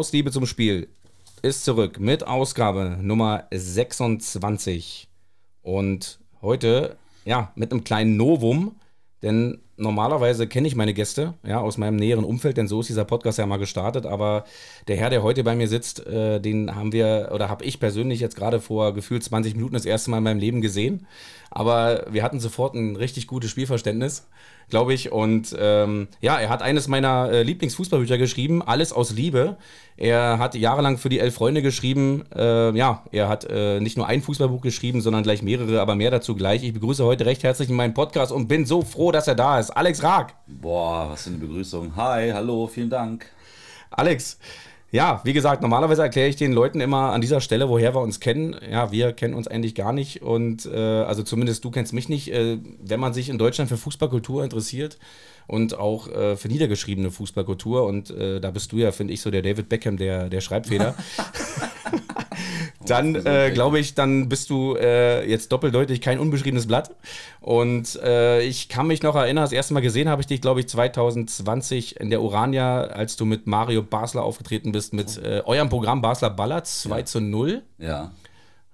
Aus Liebe zum Spiel ist zurück mit Ausgabe Nummer 26. Und heute, ja, mit einem kleinen Novum, denn normalerweise kenne ich meine Gäste, ja, aus meinem näheren Umfeld, denn so ist dieser Podcast ja mal gestartet. Aber der Herr, der heute bei mir sitzt, äh, den haben wir, oder habe ich persönlich jetzt gerade vor gefühlt 20 Minuten das erste Mal in meinem Leben gesehen. Aber wir hatten sofort ein richtig gutes Spielverständnis glaube ich. Und ähm, ja, er hat eines meiner äh, Lieblingsfußballbücher geschrieben, Alles aus Liebe. Er hat jahrelang für die Elf Freunde geschrieben. Äh, ja, er hat äh, nicht nur ein Fußballbuch geschrieben, sondern gleich mehrere, aber mehr dazu gleich. Ich begrüße heute recht herzlich in meinem Podcast und bin so froh, dass er da ist. Alex Raag. Boah, was für eine Begrüßung. Hi, hallo, vielen Dank. Alex, ja, wie gesagt, normalerweise erkläre ich den Leuten immer an dieser Stelle, woher wir uns kennen. Ja, wir kennen uns eigentlich gar nicht und äh, also zumindest du kennst mich nicht. Äh, wenn man sich in Deutschland für Fußballkultur interessiert und auch äh, für niedergeschriebene Fußballkultur und äh, da bist du ja, finde ich, so der David Beckham der, der Schreibfeder. dann äh, glaube ich, dann bist du äh, jetzt doppeldeutig kein unbeschriebenes Blatt. Und äh, ich kann mich noch erinnern, das erste Mal gesehen habe ich dich, glaube ich, 2020 in der Urania, als du mit Mario Basler aufgetreten bist, mit äh, eurem Programm Basler Ballert 2 ja. zu 0. Ja.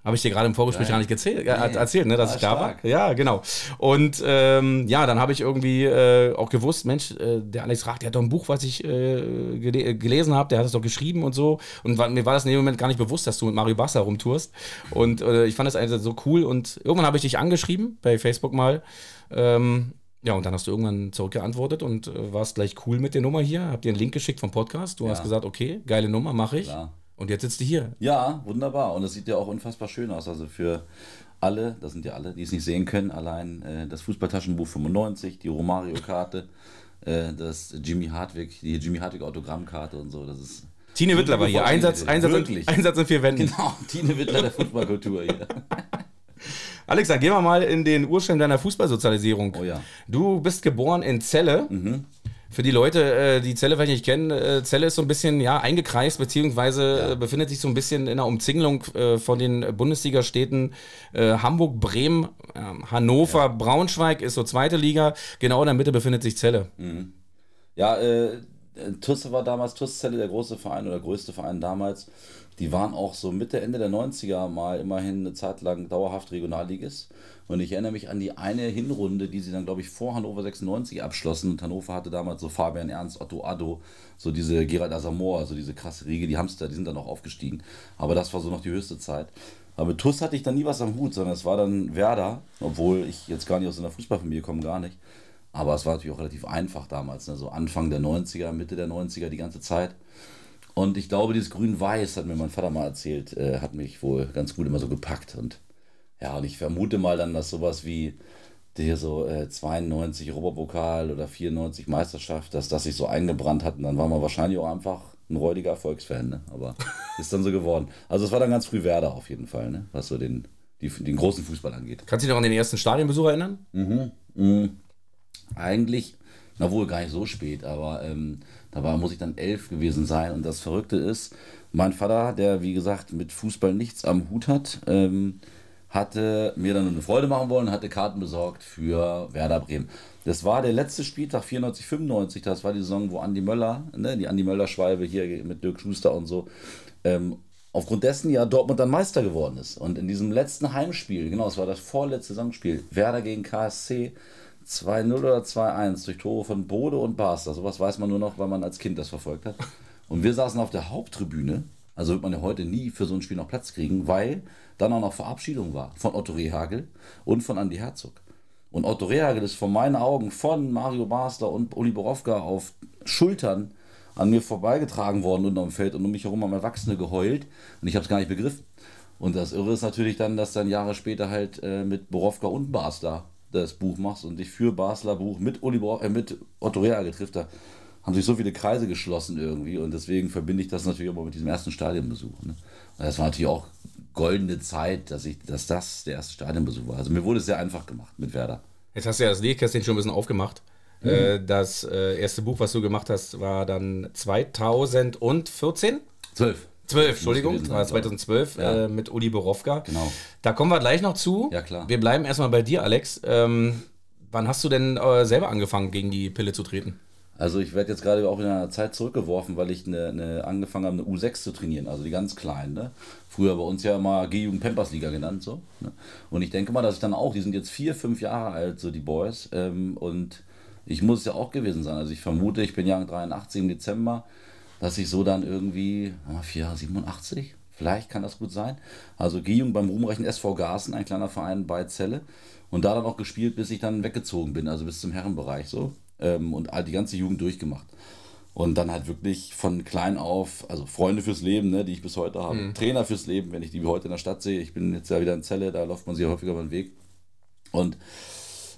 Habe ich dir gerade im Vorgespräch gar nicht erzählt, äh, nee. erzählt, ne, dass war ich da stark. war. Ja, genau. Und ähm, ja, dann habe ich irgendwie äh, auch gewusst, Mensch, äh, der Alex Rach, der hat doch ein Buch, was ich äh, gele gelesen habe, der hat es doch geschrieben und so. Und war, mir war das in dem Moment gar nicht bewusst, dass du mit Mario Basser rumtourst. Und äh, ich fand das einfach so cool. Und irgendwann habe ich dich angeschrieben, bei Facebook mal. Ähm, ja, und dann hast du irgendwann zurückgeantwortet und äh, warst gleich cool mit der Nummer hier. Hab dir einen Link geschickt vom Podcast. Du ja. hast gesagt, okay, geile Nummer, mache ich. Klar. Und jetzt sitzt du hier. Ja, wunderbar. Und es sieht ja auch unfassbar schön aus. Also für alle, das sind ja alle, die es nicht sehen können, allein äh, das Fußballtaschenbuch 95, die Romario-Karte, äh, das Jimmy Hartwig, die Jimmy Hartwig Autogrammkarte und so. Das ist. Tine Wittler war hier. Einsatz, Einsatz, in, Einsatz in vier Wänden. Genau, Tine Wittler der Fußballkultur hier. Alexa, gehen wir mal in den Ursprung deiner Fußballsozialisierung. Oh ja. Du bist geboren in Celle. Mhm. Für die Leute, äh, die Celle vielleicht nicht kennen, äh, Celle ist so ein bisschen ja, eingekreist, beziehungsweise ja. Äh, befindet sich so ein bisschen in einer Umzingelung von den Bundesligastädten Hamburg, Bremen, ähm, Hannover, ja. Braunschweig ist so zweite Liga. Genau in der Mitte befindet sich Celle. Mhm. Ja, äh, Tusse war damals, Tuss Celle, der große Verein oder größte Verein damals. Die waren auch so Mitte, Ende der 90er mal immerhin eine Zeit lang dauerhaft Regionalligist. Und ich erinnere mich an die eine Hinrunde, die sie dann, glaube ich, vor Hannover 96 abschlossen. Und Hannover hatte damals so Fabian Ernst, Otto Addo, so diese Gerald Asamoah, also diese krasse Riege, die Hamster, die sind dann auch aufgestiegen. Aber das war so noch die höchste Zeit. Aber mit TUS hatte ich dann nie was am Hut, sondern es war dann Werder, obwohl ich jetzt gar nicht aus einer Fußballfamilie komme, gar nicht. Aber es war natürlich auch relativ einfach damals, ne? so Anfang der 90er, Mitte der 90er, die ganze Zeit. Und ich glaube, dieses Grün-Weiß, hat mir mein Vater mal erzählt, äh, hat mich wohl ganz gut immer so gepackt. Und ja, und ich vermute mal dann, dass sowas wie hier so äh, 92 Europapokal oder 94 Meisterschaft, dass das sich so eingebrannt hat. Und dann war man wahrscheinlich auch einfach ein räudiger Erfolgsfan, ne? Aber ist dann so geworden. Also es war dann ganz früh Werder auf jeden Fall, ne? Was so den, die, den großen Fußball angeht. Kannst du dich noch an den ersten Stadionbesuch erinnern? Mhm. mhm. Eigentlich, na wohl gar nicht so spät, aber ähm, Da war, muss ich dann elf gewesen sein. Und das Verrückte ist, mein Vater, der wie gesagt mit Fußball nichts am Hut hat, ähm, hatte mir dann eine Freude machen wollen, hatte Karten besorgt für Werder Bremen. Das war der letzte Spieltag 94, 95, das war die Saison, wo Andi Möller, ne, die Andi Möller-Schwalbe hier mit Dirk Schuster und so, ähm, aufgrund dessen ja Dortmund dann Meister geworden ist. Und in diesem letzten Heimspiel, genau, es war das vorletzte Saisonspiel, Werder gegen KSC, 2-0 oder 2-1 durch Tore von Bode und Barster. Sowas weiß man nur noch, weil man als Kind das verfolgt hat. Und wir saßen auf der Haupttribüne. Also wird man ja heute nie für so ein Spiel noch Platz kriegen, weil dann auch noch Verabschiedung war von Otto Rehagel und von Andy Herzog. Und Otto Rehagel ist vor meinen Augen von Mario Basler und Uli Borowka auf Schultern an mir vorbeigetragen worden unterm Feld und um mich herum haben Erwachsene geheult und ich habe es gar nicht begriffen. Und das Irre ist natürlich dann, dass dann Jahre später halt äh, mit Borowka und Basler das Buch machst und dich für Basler Buch mit, Uli Bor äh, mit Otto Rehagel trifft. Da haben sich so viele Kreise geschlossen irgendwie und deswegen verbinde ich das natürlich auch mit diesem ersten Stadionbesuch. Ne? Das war natürlich auch goldene Zeit, dass, ich, dass das der erste Stadionbesuch war. Also mir wurde es sehr einfach gemacht mit Werder. Jetzt hast du ja das Nähkästchen schon ein bisschen aufgemacht. Mhm. Äh, das äh, erste Buch, was du gemacht hast, war dann 2014? 12. 12, Entschuldigung, das war 2012 ja. äh, mit Uli Borowka. Genau. Da kommen wir gleich noch zu. Ja, klar. Wir bleiben erstmal bei dir, Alex. Ähm, wann hast du denn äh, selber angefangen, gegen die Pille zu treten? Also ich werde jetzt gerade auch in einer Zeit zurückgeworfen, weil ich eine, eine angefangen habe, eine U6 zu trainieren, also die ganz kleinen. Ne? Früher bei uns ja immer G-Jugend Pampers Liga genannt. so. Ne? Und ich denke mal, dass ich dann auch, die sind jetzt vier, fünf Jahre alt, so die Boys. Ähm, und ich muss es ja auch gewesen sein. Also ich vermute, ich bin Jahr 83 im Dezember, dass ich so dann irgendwie, oh, 4, 87, vielleicht kann das gut sein. Also G-Jugend beim ruhmreichen SV Garsen, ein kleiner Verein bei Celle. Und da dann auch gespielt, bis ich dann weggezogen bin, also bis zum Herrenbereich so ähm, und die ganze Jugend durchgemacht. Und dann halt wirklich von klein auf, also Freunde fürs Leben, ne, die ich bis heute habe, mhm. Trainer fürs Leben, wenn ich die wie heute in der Stadt sehe. Ich bin jetzt ja wieder in Celle, da läuft man sie häufiger über den Weg. Und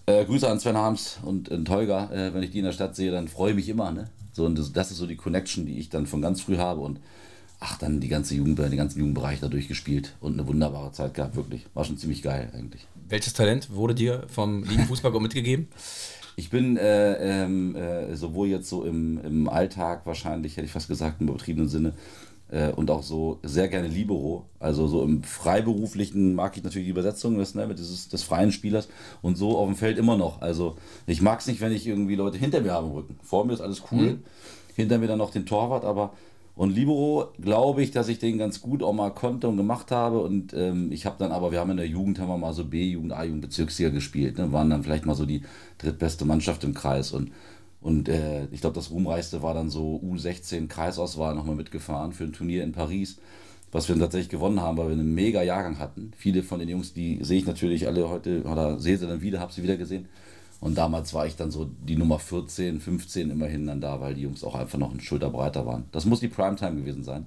äh, Grüße an Sven Harms und, und Holger, äh, wenn ich die in der Stadt sehe, dann freue ich mich immer. Ne? So, und das, das, ist so die Connection, die ich dann von ganz früh habe. Und ach, dann die ganze Jugend, den ganzen Jugendbereich da durchgespielt und eine wunderbare Zeit gehabt, wirklich. War schon ziemlich geil eigentlich. Welches Talent wurde dir vom lieben Fußball mitgegeben? Ich bin äh, ähm, äh, sowohl jetzt so im, im Alltag wahrscheinlich, hätte ich fast gesagt, im übertriebenen Sinne, äh, und auch so sehr gerne Libero. Also so im Freiberuflichen mag ich natürlich die Übersetzung des, ne, dieses, des freien Spielers und so auf dem Feld immer noch. Also ich mag es nicht, wenn ich irgendwie Leute hinter mir habe im Rücken. Vor mir ist alles cool, mhm. hinter mir dann noch den Torwart, aber und Libero glaube ich, dass ich den ganz gut auch mal konnte und gemacht habe. Und ähm, ich habe dann aber, wir haben in der Jugend, haben wir mal so B-Jugend, A-Jugend, Bezirksliga gespielt. Ne? Waren dann vielleicht mal so die drittbeste Mannschaft im Kreis. Und, und äh, ich glaube, das ruhmreichste war dann so U16 Kreisauswahl nochmal mitgefahren für ein Turnier in Paris. Was wir dann tatsächlich gewonnen haben, weil wir einen mega Jahrgang hatten. Viele von den Jungs, die sehe ich natürlich alle heute oder sehe sie dann wieder, habe sie wieder gesehen. Und damals war ich dann so die Nummer 14, 15 immerhin dann da, weil die Jungs auch einfach noch ein Schulter breiter waren. Das muss die Primetime gewesen sein.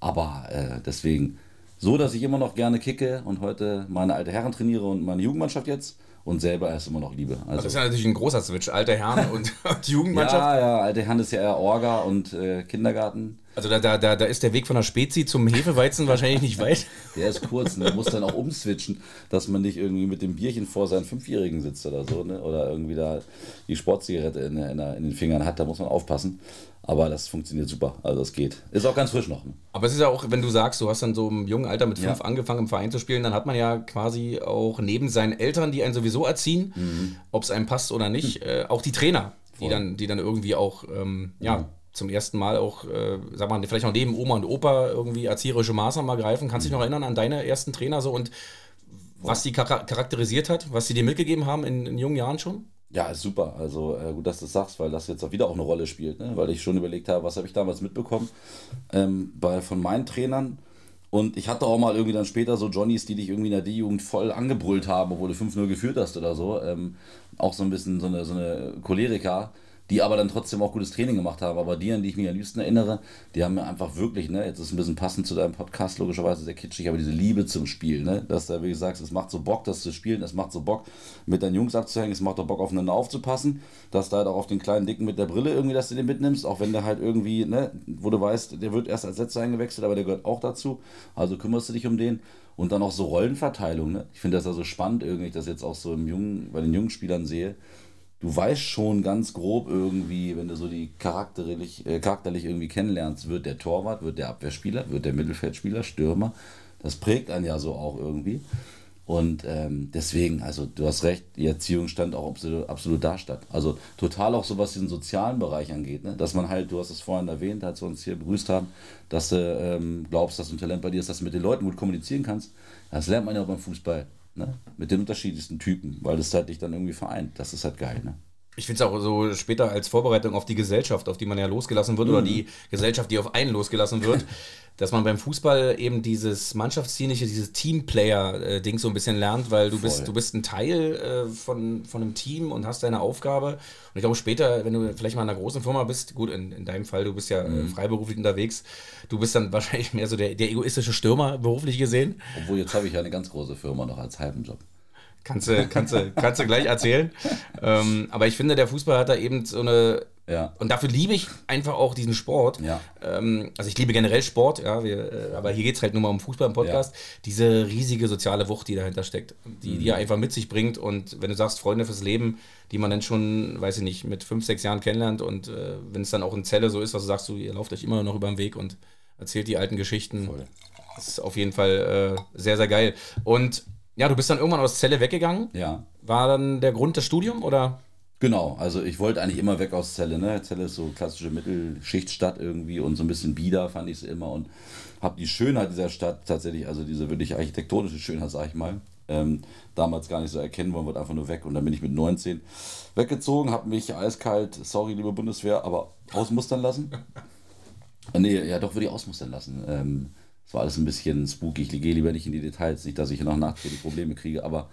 Aber äh, deswegen so, dass ich immer noch gerne kicke und heute meine alte Herren trainiere und meine Jugendmannschaft jetzt und selber erst immer noch liebe. Also, das ist ja natürlich ein großer Switch, alte Herren und, Jugendmannschaft. Ja, ja, alte Herren ist ja eher Orga und äh, Kindergarten. Also da, da, da, da ist der Weg von der Spezi zum Hefeweizen wahrscheinlich nicht weit. Der ist kurz, ne? muss dann auch umswitchen, dass man nicht irgendwie mit dem Bierchen vor seinen Fünfjährigen sitzt oder so, ne? oder irgendwie da die Sportzigarette in, in, in den Fingern hat, da muss man aufpassen. Aber das funktioniert super, also es geht. Ist auch ganz frisch noch. Ne? Aber es ist ja auch, wenn du sagst, du hast dann so im jungen Alter mit fünf ja. angefangen im Verein zu spielen, dann hat man ja quasi auch neben seinen Eltern, die einen sowieso erziehen, mhm. ob es einem passt oder nicht, mhm. äh, auch die Trainer, die dann, die dann irgendwie auch, ähm, ja, mhm zum ersten Mal auch, äh, sag mal, vielleicht auch neben Oma und Opa irgendwie erzieherische Maßnahmen ergreifen. Kannst du dich noch erinnern an deine ersten Trainer so und was die charakterisiert hat, was sie dir mitgegeben haben in, in jungen Jahren schon? Ja, ist super. Also äh, gut, dass du das sagst, weil das jetzt auch wieder auch eine Rolle spielt. Ne? Weil ich schon überlegt habe, was habe ich damals mitbekommen ähm, bei, von meinen Trainern. Und ich hatte auch mal irgendwie dann später so Johnnies, die dich irgendwie in der D-Jugend voll angebrüllt haben, obwohl du 5-0 geführt hast oder so. Ähm, auch so ein bisschen so eine, so eine Choleriker die aber dann trotzdem auch gutes Training gemacht haben. Aber die, an die ich mich am liebsten erinnere, die haben mir einfach wirklich, ne, jetzt ist es ein bisschen passend zu deinem Podcast, logischerweise sehr kitschig, aber diese Liebe zum Spiel, ne, dass da, wie gesagt, es macht so Bock, das zu spielen, es macht so Bock, mit deinen Jungs abzuhängen, es macht doch Bock, aufeinander aufzupassen, dass da halt auch auf den kleinen Dicken mit der Brille irgendwie, dass du den mitnimmst, auch wenn der halt irgendwie, ne, wo du weißt, der wird erst als Letzter eingewechselt, aber der gehört auch dazu, also kümmerst du dich um den. Und dann auch so Rollenverteilung, ne? Ich finde das also spannend irgendwie, dass jetzt auch so im jungen, bei den jungen Spielern sehe, du weißt schon ganz grob irgendwie, wenn du so die charakterlich, äh, charakterlich irgendwie kennenlernst, wird der Torwart, wird der Abwehrspieler, wird der Mittelfeldspieler, Stürmer. Das prägt einen ja so auch irgendwie. Und ähm, deswegen, also du hast recht, die Erziehung stand auch absolut, absolut da statt. Also total auch so, was diesen sozialen Bereich angeht, ne? dass man halt, du hast es vorhin erwähnt, als wir uns hier begrüßt haben, dass du ähm, glaubst, dass ein Talent bei dir ist, dass du mit den Leuten gut kommunizieren kannst. Das lernt man ja auch beim Fußball. Ne? Mit den unterschiedlichsten Typen, weil das halt dich dann irgendwie vereint. Das ist halt geil. Ne? Ich finde es auch so später als Vorbereitung auf die Gesellschaft, auf die man ja losgelassen wird, mhm. oder die Gesellschaft, die auf einen losgelassen wird, dass man beim Fußball eben dieses Mannschaftsdienliche, dieses Teamplayer-Ding so ein bisschen lernt, weil du bist, du bist ein Teil äh, von, von einem Team und hast deine Aufgabe. Und ich glaube, später, wenn du vielleicht mal in einer großen Firma bist, gut, in, in deinem Fall, du bist ja äh, mhm. freiberuflich unterwegs, du bist dann wahrscheinlich mehr so der, der egoistische Stürmer, beruflich gesehen. Obwohl, jetzt habe ich ja eine ganz große Firma noch als halben Job. Kannst du, kannst du, kannst du gleich erzählen. ähm, aber ich finde, der Fußball hat da eben so eine. Ja. Und dafür liebe ich einfach auch diesen Sport. Ja. Ähm, also ich liebe generell Sport, ja, wir, äh, aber hier geht es halt nur mal um Fußball im Podcast. Ja. Diese riesige soziale Wucht, die dahinter steckt, die, mhm. die er einfach mit sich bringt. Und wenn du sagst, Freunde fürs Leben, die man dann schon, weiß ich nicht, mit fünf, sechs Jahren kennenlernt und äh, wenn es dann auch in Zelle so ist, was du sagst, du, ihr lauft euch immer noch über den Weg und erzählt die alten Geschichten. Voll. Das ist auf jeden Fall äh, sehr, sehr geil. Und ja, du bist dann irgendwann aus Celle weggegangen. Ja. War dann der Grund das Studium oder? Genau, also ich wollte eigentlich immer weg aus Celle. Ne? Celle ist so klassische Mittelschichtstadt irgendwie und so ein bisschen bieder fand ich es immer und habe die Schönheit dieser Stadt tatsächlich, also diese wirklich architektonische Schönheit, sag ich mal, ähm, damals gar nicht so erkennen wollen, wollte einfach nur weg. Und dann bin ich mit 19 weggezogen, habe mich eiskalt, sorry liebe Bundeswehr, aber ausmustern lassen. nee, ja doch würde ich ausmustern lassen. Ähm, es war alles ein bisschen spooky. Ich gehe lieber nicht in die Details, nicht, dass ich noch nachträglich Probleme kriege, aber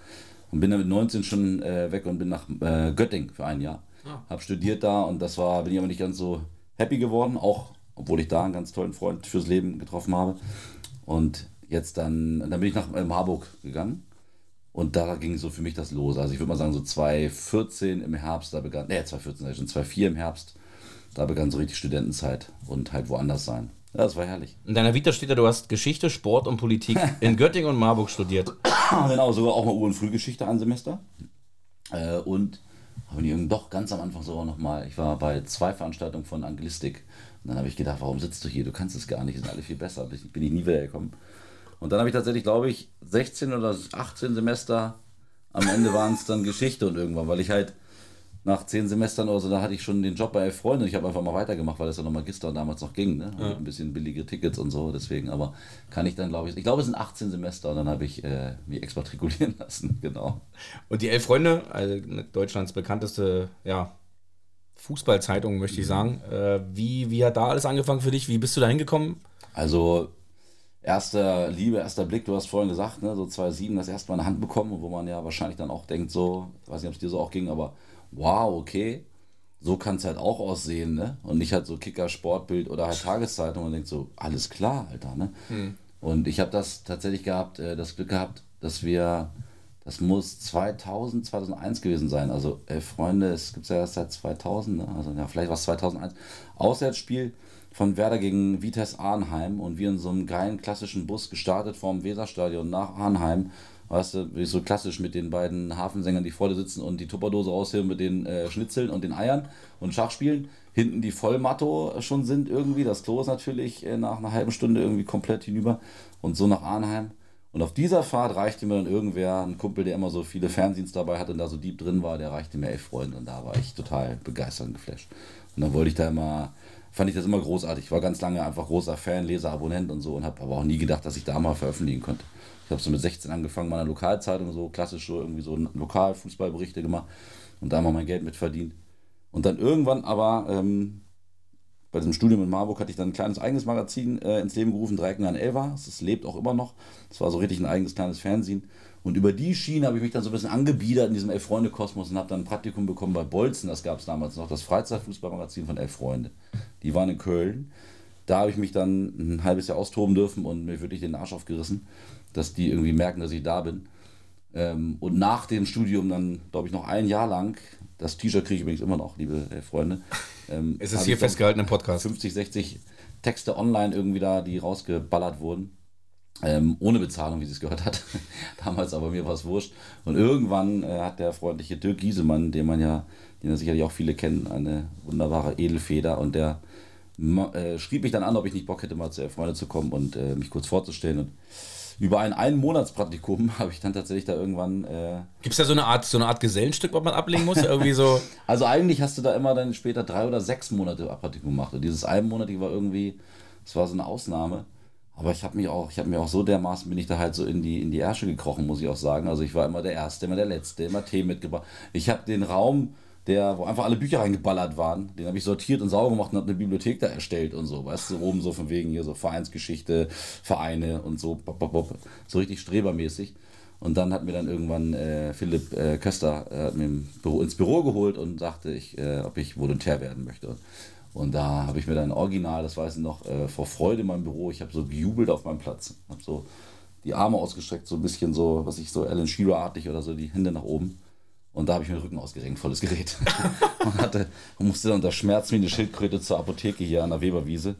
und bin dann mit 19 schon äh, weg und bin nach äh, Göttingen für ein Jahr. Ja. Ah. Hab studiert da und das war, bin ich aber nicht ganz so happy geworden, auch obwohl ich da einen ganz tollen Freund fürs Leben getroffen habe. Und jetzt dann, dann bin ich nach äh, Marburg gegangen und da ging so für mich das los. Also ich würde mal sagen, so 2014 im Herbst, da begann, ne, 2014, schon 2004 im Herbst, da begann so richtig Studentenzeit und halt woanders sein. Das war herrlich. In deiner Vita steht ja, du hast Geschichte, Sport und Politik in Göttingen und Marburg studiert. genau, sogar auch mal Ur- und Frühgeschichte ein Semester. Äh, und habe ich doch ganz am Anfang sogar nochmal, ich war bei zwei Veranstaltungen von Anglistik. Und dann habe ich gedacht, warum sitzt du hier? Du kannst es gar nicht, sind alle viel besser. Bin ich nie wiedergekommen. Und dann habe ich tatsächlich, glaube ich, 16 oder 18 Semester, am Ende waren es dann Geschichte und irgendwann, weil ich halt nach zehn Semestern oder so, da hatte ich schon den Job bei elf Freunden. Ich habe einfach mal weitergemacht, weil das ja noch Magister damals noch ging. Ne? Ja. Ein bisschen billige Tickets und so, deswegen. Aber kann ich dann, glaube ich, ich glaube, es sind 18 Semester und dann habe ich äh, mich exmatrikulieren lassen, genau. Und die elf Freunde, also Deutschlands bekannteste, ja, Fußballzeitung, möchte ich mhm. sagen. Äh, wie, wie hat da alles angefangen für dich? Wie bist du da hingekommen? Also, erster Liebe, erster Blick, du hast vorhin gesagt, ne, so 2007 das erste Mal eine Hand bekommen, wo man ja wahrscheinlich dann auch denkt, so, weiß nicht, ob es dir so auch ging, aber wow, okay, so kann es halt auch aussehen, ne? Und nicht halt so Kicker, Sportbild oder halt Tageszeitung und denkt so, alles klar, Alter, ne? Hm. Und ich habe das tatsächlich gehabt, äh, das Glück gehabt, dass wir, das muss 2000, 2001 gewesen sein. Also, elf Freunde, es gibt ja erst seit 2000, ne? Also, ja, vielleicht war es 2001. Auswärtsspiel von Werder gegen Vitesse Arnheim und wir in so einem geilen klassischen Bus gestartet vom Weserstadion nach Arnheim weißt du, wie so klassisch mit den beiden Hafensängern, die vorne sitzen und die Tupperdose rausheben mit den äh, Schnitzeln und den Eiern und Schach spielen. Hinten die Vollmatto schon sind irgendwie. Das Klo ist natürlich äh, nach einer halben Stunde irgendwie komplett hinüber. Und so nach Arnheim. Und auf dieser Fahrt reichte mir dann irgendwer, ein Kumpel, der immer so viele Fernsehens dabei hatte und da so deep drin war, der reichte mir elf Freunde. Und da war ich total begeistert und geflasht. Und dann wollte ich da immer, fand ich das immer großartig. Ich war ganz lange einfach großer Fan, Leser, Abonnent und so und habe aber auch nie gedacht, dass ich da mal veröffentlichen konnte. Ich habe so mit 16 angefangen, meiner Lokalzeitung so klassisch so irgendwie so Lokalfußballberichte gemacht und da mal mein Geld mit verdient. Und dann irgendwann aber ähm, bei diesem Studium in Marburg hatte ich dann ein kleines eigenes Magazin äh, ins Leben gerufen, Dreiecken an Elva. Das lebt auch immer noch. Das war so richtig ein eigenes kleines Fernsehen. Und über die Schiene habe ich mich dann so ein bisschen angebiedert in diesem Elf-Freunde-Kosmos und habe dann ein Praktikum bekommen bei Bolzen. Das gab es damals noch, das Freizeitfußballmagazin von Elf Freunde. Die waren in Köln. Da habe ich mich dann ein halbes Jahr austoben dürfen und mir wirklich den Arsch aufgerissen dass die irgendwie merken, dass ich da bin. Ähm, und nach dem Studium dann, glaube ich, noch ein Jahr lang, das T-Shirt kriege ich übrigens immer noch, liebe äh, Freunde. Ähm, es ist hier festgehalten im Podcast. 50, 60 Texte online irgendwie da, die rausgeballert wurden. Ähm, ohne Bezahlung, wie sie es gehört hat. Damals aber mir war es wurscht. Und irgendwann äh, hat der freundliche Dirk Giesemann, den man ja, den ja sicherlich auch viele kennen, eine wunderbare Edelfeder und der äh, schrieb mich dann an, ob ich nicht Bock hätte, mal zu Freunde zu kommen und äh, mich kurz vorzustellen. Und über ein Einmonatspraktikum habe ich dann tatsächlich da irgendwann. Äh Gibt es da so eine Art, so eine Art Gesellenstück, was man ablegen muss? Irgendwie so. Also eigentlich hast du da immer dann später drei oder sechs Monate Praktikum gemacht. Und dieses einmonatige war irgendwie, das war so eine Ausnahme. Aber ich habe mich auch, ich habe mir auch so dermaßen bin ich da halt so in die in die Ärsche gekrochen, muss ich auch sagen. Also ich war immer der Erste, immer der Letzte, immer Tee mitgebracht. Ich habe den Raum der, wo einfach alle Bücher reingeballert waren. Den habe ich sortiert und sauber gemacht und habe eine Bibliothek da erstellt und so, weißt du, oben so von wegen hier so Vereinsgeschichte, Vereine und so, bop, bop, bop, so richtig strebermäßig. Und dann hat mir dann irgendwann äh, Philipp äh, Köster äh, Büro, ins Büro geholt und sagte, ich, äh, ob ich Volontär werden möchte. Und da habe ich mir dann original, das weiß ich noch, äh, vor Freude in meinem Büro, ich habe so gejubelt auf meinem Platz. habe so die Arme ausgestreckt, so ein bisschen so, was ich so Alan Shearer-artig oder so, die Hände nach oben. Und da habe ich mir den Rücken ausgerenkt, volles Gerät. und, hatte, und musste dann unter Schmerz wie eine Schildkröte zur Apotheke hier an der Weberwiese.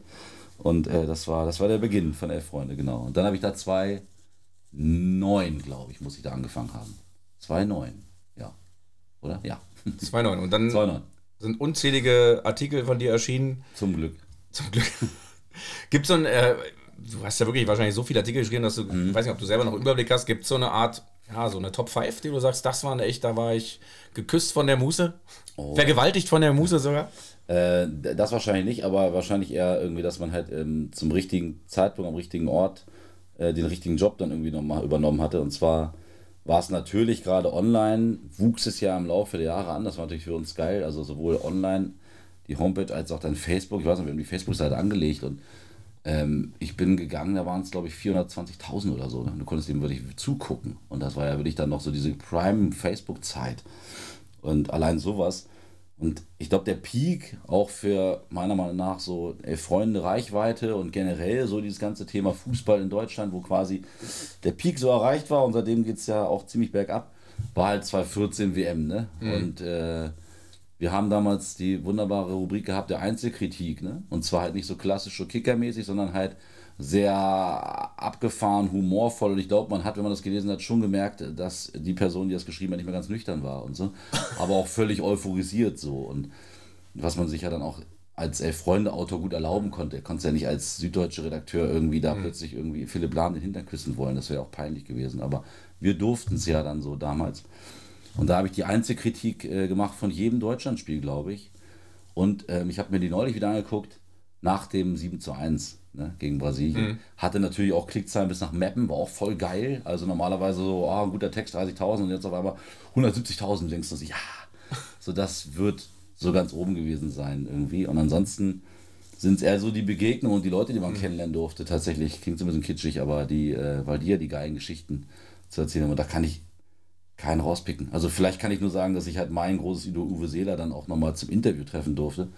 Und äh, das, war, das war der Beginn von Elf Freunde, genau. Und dann habe ich da zwei neun, glaube ich, muss ich da angefangen haben. Zwei neun, ja. Oder? Ja. Zwei neun. Und dann zwei neun. sind unzählige Artikel von dir erschienen. Zum Glück. Zum Glück. Gibt es so ein, äh, du hast ja wirklich wahrscheinlich so viele Artikel geschrieben, dass du, mhm. ich weiß nicht, ob du selber noch einen Überblick hast, gibt es so eine Art ja, so eine Top 5, die du sagst, das war eine echt, da war ich geküsst von der Muse. Oh. Vergewaltigt von der Muse sogar? Äh, das wahrscheinlich nicht, aber wahrscheinlich eher irgendwie, dass man halt ähm, zum richtigen Zeitpunkt am richtigen Ort äh, den richtigen Job dann irgendwie nochmal übernommen hatte. Und zwar war es natürlich gerade online, wuchs es ja im Laufe der Jahre an. Das war natürlich für uns geil. Also sowohl online, die Homepage, als auch dann Facebook. Ich weiß nicht, wir haben die Facebook-Seite angelegt und ähm, ich bin gegangen, da waren es glaube ich 420.000 oder so. Ne? Du konntest dem wirklich zugucken. Und das war ja wirklich dann noch so diese Prime-Facebook-Zeit. Und allein sowas. Und ich glaube, der Peak auch für meiner Meinung nach so ey, Freunde, Reichweite und generell so dieses ganze Thema Fußball in Deutschland, wo quasi der Peak so erreicht war und seitdem geht es ja auch ziemlich bergab, war halt 2014 WM. Ne? Mhm. Und äh, wir haben damals die wunderbare Rubrik gehabt, der Einzelkritik, ne? Und zwar halt nicht so klassisch so kickermäßig, sondern halt sehr abgefahren, humorvoll. Und ich glaube, man hat, wenn man das gelesen hat, schon gemerkt, dass die Person, die das geschrieben hat, nicht mehr ganz nüchtern war und so. Aber auch völlig euphorisiert so. Und was man sich ja dann auch als Elf-Freunde-Autor gut erlauben konnte. Er konnte ja nicht als süddeutsche Redakteur irgendwie da mhm. plötzlich irgendwie Philipp Lahm den Hintern küssen wollen. Das wäre auch peinlich gewesen. Aber wir durften es ja dann so damals. Und da habe ich die Einzelkritik äh, gemacht von jedem Deutschlandspiel, glaube ich. Und ähm, ich habe mir die neulich wieder angeguckt, nach dem 7 zu 1 ne, gegen Brasilien. Mhm. Hatte natürlich auch Klickzahlen bis nach Mappen, war auch voll geil. Also normalerweise so, oh, ein guter Text, 30.000 und jetzt auf einmal 170.000 denkst du, ja, so das wird so ganz oben gewesen sein irgendwie. Und ansonsten sind es eher so die Begegnungen und die Leute, die man mhm. kennenlernen durfte. Tatsächlich klingt es ein bisschen kitschig, aber die, äh, weil die ja die geilen Geschichten zu erzählen haben. Und da kann ich keinen rauspicken. Also vielleicht kann ich nur sagen, dass ich halt mein großes Idol Uwe Seeler dann auch nochmal zum Interview treffen durfte.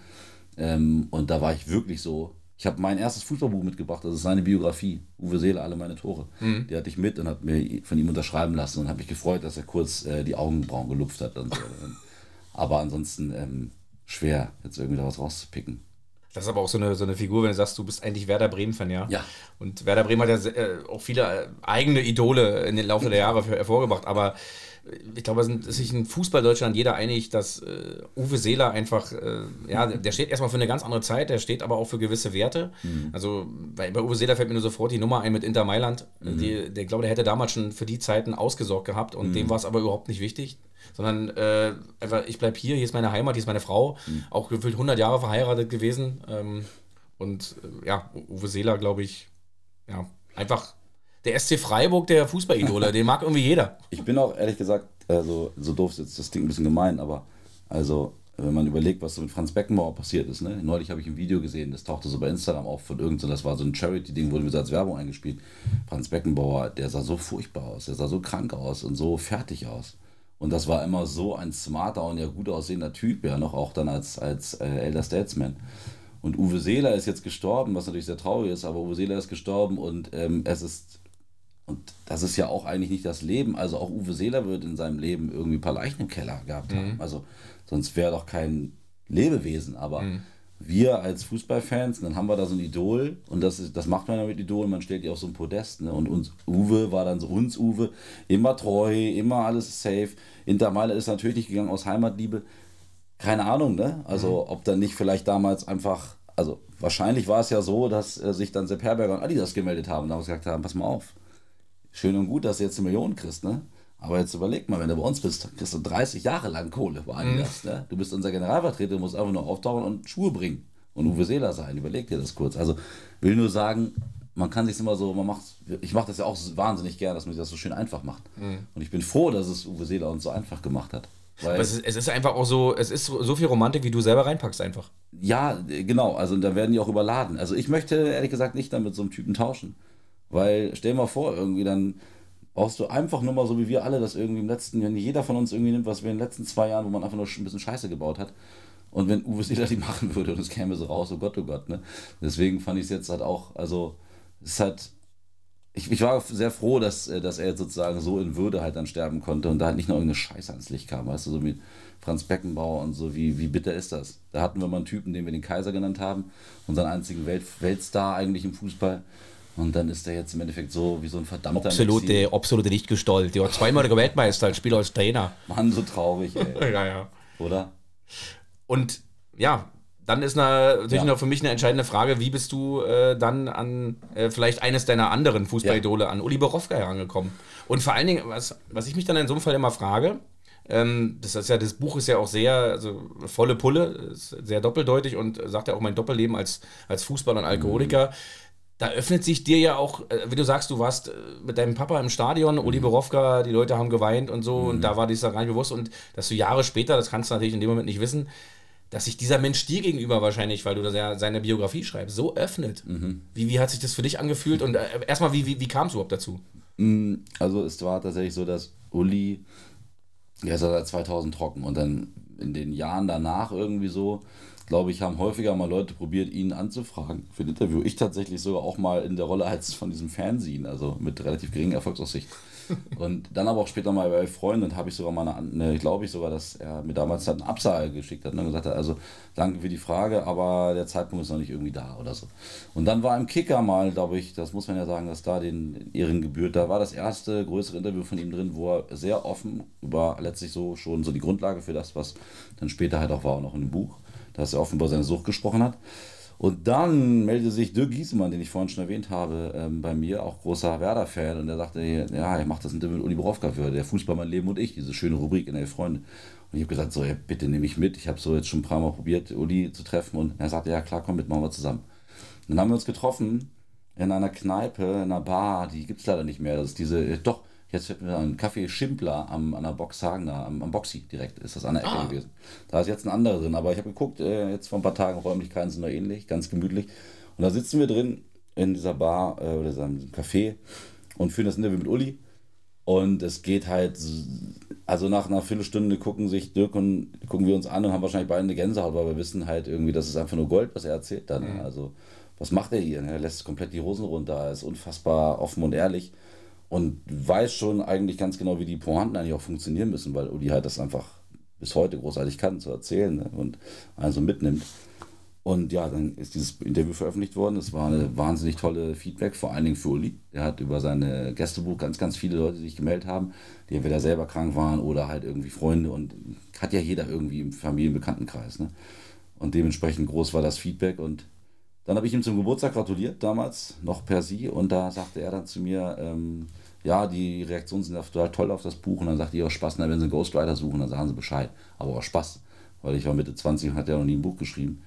Ähm, und da war ich wirklich so. Ich habe mein erstes Fußballbuch mitgebracht, das ist seine Biografie, Uwe Seeler, alle meine Tore. Mhm. Die hatte ich mit und hat mir von ihm unterschreiben lassen und habe mich gefreut, dass er kurz äh, die Augenbrauen gelupft hat. Und so. aber ansonsten ähm, schwer, jetzt irgendwie da was rauszupicken. Das ist aber auch so eine, so eine Figur, wenn du sagst, du bist eigentlich Werder Bremen-Fan, ja? Ja. Und Werder Bremen hat ja äh, auch viele äh, eigene Idole in den Laufe der Jahre hervorgebracht, aber ich glaube, es ist sich in Fußball-Deutschland jeder einig, dass äh, Uwe Seeler einfach, äh, ja, der steht erstmal für eine ganz andere Zeit, der steht aber auch für gewisse Werte. Mhm. Also bei, bei, Uwe Seeler fällt mir nur sofort die Nummer ein mit Inter Mailand. Mhm. Die, der glaube, der hätte damals schon für die Zeiten ausgesorgt gehabt und mhm. dem war es aber überhaupt nicht wichtig. Sondern äh, einfach, ich bleibe hier, hier ist meine Heimat, hier ist meine Frau, mhm. auch gefühlt 100 Jahre verheiratet gewesen. Ähm, und äh, ja, Uwe Seeler, glaube ich, ja, einfach der SC Freiburg der Fußballidole, den mag irgendwie jeder. Ich bin auch ehrlich gesagt, also so doof ist jetzt das Ding ein bisschen gemein, aber also wenn man überlegt, was so mit Franz Beckenbauer passiert ist, ne? Neulich habe ich ein Video gesehen, das tauchte so bei Instagram auf von irgendeinem, das war so ein Charity-Ding, wurde mir so als Werbung eingespielt. Franz Beckenbauer, der sah so furchtbar aus, der sah so krank aus und so fertig aus. Und das war immer so ein smarter und ja gut aussehender Typ, ja, noch auch dann als, als äh, Elder Statesman. Und Uwe Seeler ist jetzt gestorben, was natürlich sehr traurig ist, aber Uwe Seeler ist gestorben und ähm, es ist und das ist ja auch eigentlich nicht das Leben. Also auch Uwe Seeler wird in seinem Leben irgendwie ein paar Leichen im Keller gehabt haben. Mhm. Also sonst wäre doch kein Lebewesen. Aber mhm. Wir als Fußballfans, dann haben wir da so ein Idol und das, ist, das macht man ja mit Idol, man stellt die auf so ein Podest. Ne? Und uns, Uwe war dann so uns Uwe, immer treu, immer alles safe. Inter Meile ist natürlich nicht gegangen aus Heimatliebe. Keine Ahnung, ne? Also mhm. ob dann nicht vielleicht damals einfach, also wahrscheinlich war es ja so, dass äh, sich dann Sepp Herberger und Adidas gemeldet haben und damals gesagt haben, pass mal auf, schön und gut, dass du jetzt eine Million kriegst, ne? Aber jetzt überleg mal, wenn du bei uns bist, kriegst du 30 Jahre lang Kohle bei Adidas. Mhm. Ne? Du bist unser Generalvertreter, du musst einfach nur auftauchen und Schuhe bringen und Uwe Seeler sein. Überleg dir das kurz. Also will nur sagen, man kann sich immer so, man macht, ich mache das ja auch wahnsinnig gern, dass man sich das so schön einfach macht. Mhm. Und ich bin froh, dass es Uwe Seeler uns so einfach gemacht hat. Weil es, ist, es ist einfach auch so, es ist so viel Romantik, wie du selber reinpackst einfach. Ja, genau, also da werden die auch überladen. Also ich möchte ehrlich gesagt nicht dann mit so einem Typen tauschen. Weil stell dir mal vor, irgendwie dann brauchst du einfach nur mal so wie wir alle das irgendwie im letzten Jahr, jeder von uns irgendwie nimmt, was wir in den letzten zwei Jahren, wo man einfach nur ein bisschen Scheiße gebaut hat. Und wenn Uwe Seeler die machen würde und es käme so raus, oh Gott, oh Gott, ne? Deswegen fand ich es jetzt halt auch, also, es ist halt, ich, ich war sehr froh, dass, äh, dass er jetzt sozusagen so in Würde halt dann sterben konnte und da halt nicht noch irgendeine Scheiße ans Licht kam, weißt du, so wie Franz Beckenbauer und so, wie, wie bitter ist das? Da hatten wir mal einen Typen, den wir den Kaiser genannt haben, unseren einzigen Welt, Weltstar eigentlich im Fußball. Und dann ist er jetzt im Endeffekt so wie so ein verdammter Absolute, absolute Lichtgestalt. Der war zweimaliger Weltmeister als Spieler als Trainer. Mann, so traurig, ey. ja, ja. Oder? Und ja, dann ist natürlich ja. noch für mich eine entscheidende Frage, wie bist du äh, dann an äh, vielleicht eines deiner anderen Fußballidole, ja. an Uli Borowka herangekommen? Und vor allen Dingen, was, was ich mich dann in so einem Fall immer frage, ähm, das ist ja, das Buch ist ja auch sehr, also volle Pulle, sehr doppeldeutig und sagt ja auch mein Doppelleben als, als Fußballer und Alkoholiker. Mhm da öffnet sich dir ja auch, äh, wie du sagst, du warst äh, mit deinem Papa im Stadion, Uli mhm. Borowka, die Leute haben geweint und so, mhm. und da war dieser gar nicht bewusst. Und dass du Jahre später, das kannst du natürlich in dem Moment nicht wissen, dass sich dieser Mensch dir gegenüber wahrscheinlich, weil du das ja seine Biografie schreibst, so öffnet. Mhm. Wie, wie hat sich das für dich angefühlt? Und äh, erstmal, wie, wie, wie kam es überhaupt dazu? Mm, also es war tatsächlich so, dass Uli, der ist ja seit 2000 trocken und dann in den Jahren danach irgendwie so, glaube ich, haben häufiger mal Leute probiert, ihn anzufragen für ein Interview. Ich tatsächlich sogar auch mal in der Rolle als von diesem Fernsehen, also mit relativ geringen Erfolgsaussicht. Und dann aber auch später mal bei Freunden habe ich sogar mal eine, eine glaube ich sogar, dass er mir damals halt eine Absage geschickt hat und dann gesagt hat, also danke für die Frage, aber der Zeitpunkt ist noch nicht irgendwie da oder so. Und dann war im Kicker mal, glaube ich, das muss man ja sagen, dass da den Ehren gebührt, da war das erste größere Interview von ihm drin, wo er sehr offen über letztlich so schon so die Grundlage für das, was dann später halt auch war, auch noch in dem Buch dass er offenbar seine Sucht gesprochen hat. Und dann meldete sich Dirk Giesemann, den ich vorhin schon erwähnt habe, ähm, bei mir, auch großer Werder-Fan. Und er sagte, ja, er macht das mit Uli Borowka für der Fußball, mein Leben und ich, diese schöne Rubrik in Elf Freunde. Und ich habe gesagt, so, ey, bitte nehme ich mit. Ich habe so jetzt schon ein paar Mal probiert, Uli zu treffen. Und er sagte, ja klar, komm mit, machen wir zusammen. Und dann haben wir uns getroffen in einer Kneipe, in einer Bar, die gibt es leider nicht mehr. Das ist diese, doch, Jetzt fällt mir ein Café Schimpler am, an der Boxhagen, da, am, am Boxy direkt, ist das an der Ecke ah. gewesen. Da ist jetzt ein anderer drin, aber ich habe geguckt, äh, jetzt vor ein paar Tagen, Räumlichkeiten sind noch ähnlich, ganz gemütlich. Und da sitzen wir drin in dieser Bar äh, oder in diesem Café und führen das Interview mit Uli. Und es geht halt, also nach einer Viertelstunde gucken sich Dirk und gucken wir uns an und haben wahrscheinlich beide eine Gänsehaut, weil wir wissen halt irgendwie, das ist einfach nur Gold, was er erzählt dann. Mhm. Also, was macht er hier? Er lässt komplett die Hosen runter, er ist unfassbar offen und ehrlich und weiß schon eigentlich ganz genau, wie die Pointen eigentlich auch funktionieren müssen, weil Uli halt das einfach bis heute großartig kann, zu erzählen ne? und also mitnimmt. Und ja, dann ist dieses Interview veröffentlicht worden. Es war eine wahnsinnig tolle Feedback, vor allen Dingen für Uli. Er hat über seine Gästebuch ganz, ganz viele Leute, sich gemeldet haben, die entweder selber krank waren oder halt irgendwie Freunde und hat ja jeder irgendwie im Familienbekanntenkreis. Ne? Und dementsprechend groß war das Feedback und dann habe ich ihm zum Geburtstag gratuliert, damals, noch per Sie, und da sagte er dann zu mir, ähm, ja, die Reaktionen sind total toll auf das Buch. Und dann sagte ich auch Spaß, wenn Sie einen Ghostwriter suchen, dann sagen Sie Bescheid. Aber auch Spaß, weil ich war Mitte 20 und hatte ja noch nie ein Buch geschrieben.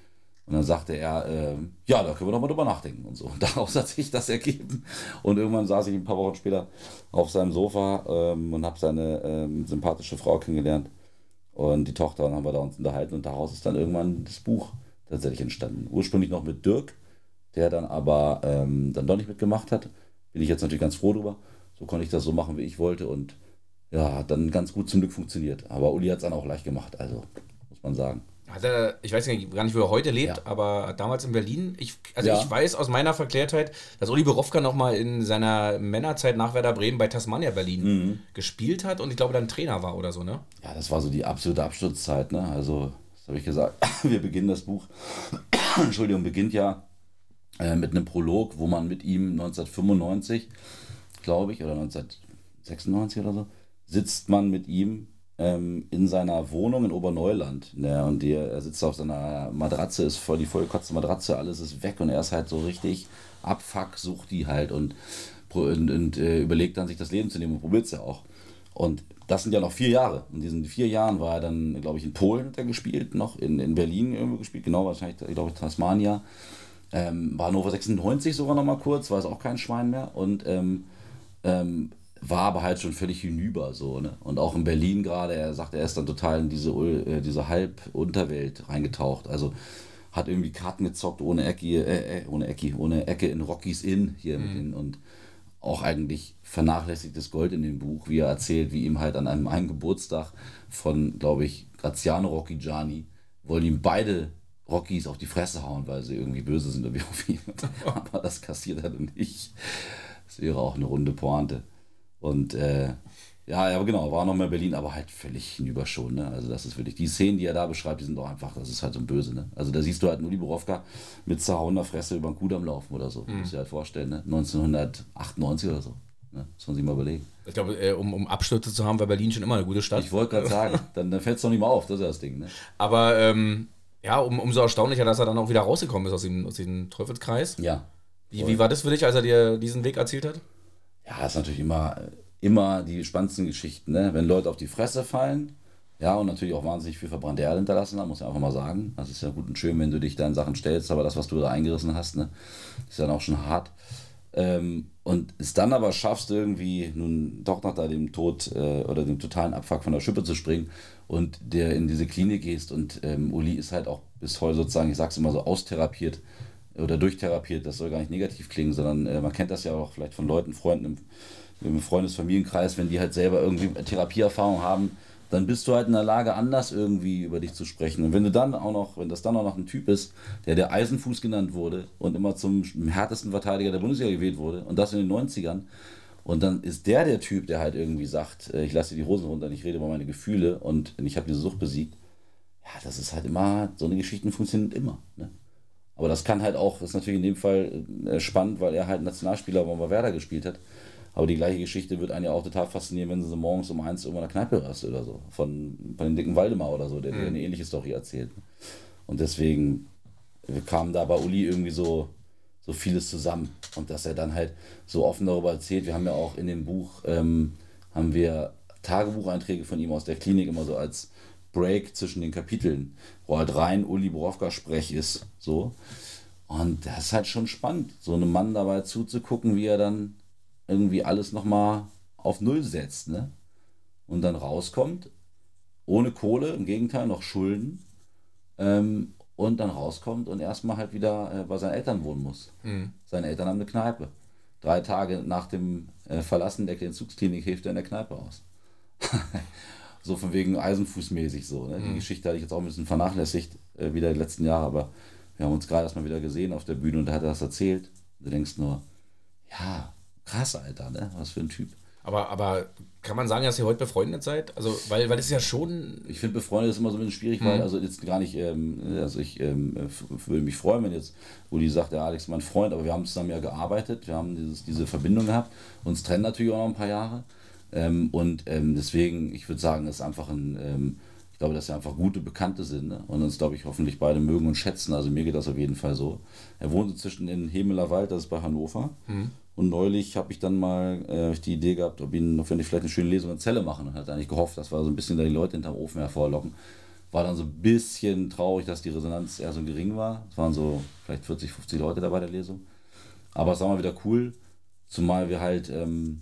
Und dann sagte er, äh, ja, da können wir doch mal drüber nachdenken und so. Und daraus hat sich das ergeben. Und irgendwann saß ich ein paar Wochen später auf seinem Sofa ähm, und habe seine ähm, sympathische Frau kennengelernt und die Tochter und haben wir da uns unterhalten und daraus ist dann irgendwann das Buch tatsächlich entstanden. Ursprünglich noch mit Dirk, der dann aber ähm, dann doch nicht mitgemacht hat. Bin ich jetzt natürlich ganz froh drüber. So konnte ich das so machen, wie ich wollte und ja, hat dann ganz gut zum Glück funktioniert. Aber Uli hat es dann auch leicht gemacht, also muss man sagen. Hat er, ich weiß gar nicht, wo er heute lebt, ja. aber damals in Berlin, ich, also ja. ich weiß aus meiner Verklärtheit, dass Uli Borowka nochmal in seiner Männerzeit nach Werder Bremen bei Tasmania Berlin mhm. gespielt hat und ich glaube dann Trainer war oder so, ne? Ja, das war so die absolute Absturzzeit, ne? Also, habe ich gesagt, wir beginnen das Buch Entschuldigung, beginnt ja äh, mit einem Prolog, wo man mit ihm 1995, glaube ich, oder 1996 oder so, sitzt man mit ihm ähm, in seiner Wohnung in Oberneuland. Ne? Und die, er sitzt auf seiner Matratze, ist voll die vollkotzte Matratze, alles ist weg und er ist halt so richtig abfuck, sucht die halt und, und, und äh, überlegt dann, sich das Leben zu nehmen und probiert es ja auch. Und das sind ja noch vier Jahre. In diesen vier Jahren war er dann, glaube ich, in Polen hat er gespielt, noch in, in Berlin irgendwo gespielt, genau, wahrscheinlich, ich glaube, Tasmania. Ähm, war Hannover 96 sogar noch mal kurz, war es auch kein Schwein mehr. Und ähm, ähm, war aber halt schon völlig hinüber so, ne? Und auch in Berlin gerade, er sagt, er ist dann total in diese, äh, diese Halb-Unterwelt reingetaucht. Also hat irgendwie Karten gezockt ohne Ecke, äh, äh, ohne Ecke, ohne Ecke in Rockies Inn hier mhm. und auch eigentlich vernachlässigtes Gold in dem Buch, wie er erzählt, wie ihm halt an einem, einen Geburtstag von, glaube ich, Graziano Rocchigiani, wollen ihm beide Rockies auf die Fresse hauen, weil sie irgendwie böse sind wie auf ihn. Aber das kassiert er nicht. Das wäre auch eine runde Pointe. Und äh, ja, ja, genau, war noch mal in Berlin, aber halt völlig hinüber schon. Ne? Also das ist wirklich, die Szenen, die er da beschreibt, die sind doch einfach, das ist halt so böse. Ne? Also da siehst du halt nur die Borowka mit zerhauener Fresse über den Kudamm laufen oder so. Mhm. Muss dir halt vorstellen, ne? 1998 oder so. Ne? Muss man sich mal überlegen. Ich glaube, äh, um, um Abstürze zu haben, war Berlin schon immer eine gute Stadt. Ich wollte gerade sagen, dann, dann fällt es doch nicht mehr auf, das ist das Ding. Ne? Aber ähm, ja, um, umso erstaunlicher, dass er dann auch wieder rausgekommen ist aus dem, aus diesem Teufelskreis. Ja. Wie, wie war das für dich, als er dir diesen Weg erzählt hat? Ja, ist natürlich immer immer die spannendsten Geschichten, ne? wenn Leute auf die Fresse fallen. Ja, und natürlich auch wahnsinnig viel verbrannte Erde hinterlassen haben, muss ich einfach mal sagen. Das ist ja gut und schön, wenn du dich da in Sachen stellst, aber das, was du da eingerissen hast, ne, ist dann auch schon hart. Ähm, und es dann aber schaffst, irgendwie nun doch nach dem Tod äh, oder dem totalen Abfuck von der Schippe zu springen und der in diese Klinik gehst und ähm, Uli ist halt auch bis heute sozusagen, ich sag's immer so, austherapiert oder durchtherapiert, das soll gar nicht negativ klingen, sondern äh, man kennt das ja auch vielleicht von Leuten, Freunden im im Freundesfamilienkreis, wenn die halt selber irgendwie Therapieerfahrung haben, dann bist du halt in der Lage, anders irgendwie über dich zu sprechen. Und wenn du dann auch noch, wenn das dann auch noch ein Typ ist, der der Eisenfuß genannt wurde und immer zum härtesten Verteidiger der Bundesliga gewählt wurde, und das in den 90ern, und dann ist der der Typ, der halt irgendwie sagt, äh, ich lasse die Hosen runter, ich rede über meine Gefühle und ich habe diese Sucht besiegt. Ja, das ist halt immer, so eine Geschichte funktioniert immer. Ne? Aber das kann halt auch, ist natürlich in dem Fall äh, spannend, weil er halt Nationalspieler bei Werder gespielt hat aber die gleiche Geschichte wird einen ja auch total faszinieren, wenn sie morgens um eins irgendwo in der Kneipe hörst oder so. Von, von den dicken Waldemar oder so, der dir mhm. eine ähnliche Story erzählt. Und deswegen kam da bei Uli irgendwie so, so vieles zusammen. Und dass er dann halt so offen darüber erzählt. Wir haben ja auch in dem Buch, ähm, haben wir Tagebucheinträge von ihm aus der Klinik immer so als Break zwischen den Kapiteln, wo halt rein Uli Borowka Sprech ist. So. Und das ist halt schon spannend, so einem Mann dabei zuzugucken, wie er dann irgendwie alles nochmal auf Null setzt, ne? Und dann rauskommt, ohne Kohle, im Gegenteil noch Schulden, ähm, und dann rauskommt und erstmal halt wieder äh, bei seinen Eltern wohnen muss. Mhm. Seine Eltern haben eine Kneipe. Drei Tage nach dem äh, Verlassen der Entzugsklinik hilft er in der Kneipe aus. so von wegen Eisenfußmäßig so. Ne? Mhm. Die Geschichte hatte ich jetzt auch ein bisschen vernachlässigt, äh, wieder die letzten Jahre, aber wir haben uns gerade erstmal wieder gesehen auf der Bühne und da hat er das erzählt. Du denkst nur, ja, Krass, Alter, ne? Was für ein Typ. Aber, aber kann man sagen, dass ihr heute befreundet seid? Also, weil, weil es ja schon. Ich finde, befreundet ist immer so ein bisschen schwierig, mhm. weil, also jetzt gar nicht, ähm, also ich ähm, würde mich freuen, wenn jetzt Uli sagt, der Alex ist mein Freund, aber wir haben zusammen ja gearbeitet, wir haben dieses, diese Verbindung gehabt, uns trennen natürlich auch noch ein paar Jahre. Ähm, und ähm, deswegen, ich würde sagen, das ist einfach ein, ähm, ich glaube, dass wir einfach gute Bekannte sind ne? und uns, glaube ich, hoffentlich beide mögen und schätzen. Also mir geht das auf jeden Fall so. Er wohnt inzwischen in Hemeler Wald, das ist bei Hannover. Mhm. Und neulich habe ich dann mal äh, die Idee gehabt, ob ihn, ob wir vielleicht eine schöne Lesung in Zelle machen. Und hat eigentlich gehofft, dass wir so ein bisschen da die Leute hinterm Ofen hervorlocken. War dann so ein bisschen traurig, dass die Resonanz eher so gering war. Es waren so vielleicht 40, 50 Leute dabei der Lesung. Aber es war mal wieder cool, zumal wir halt ähm,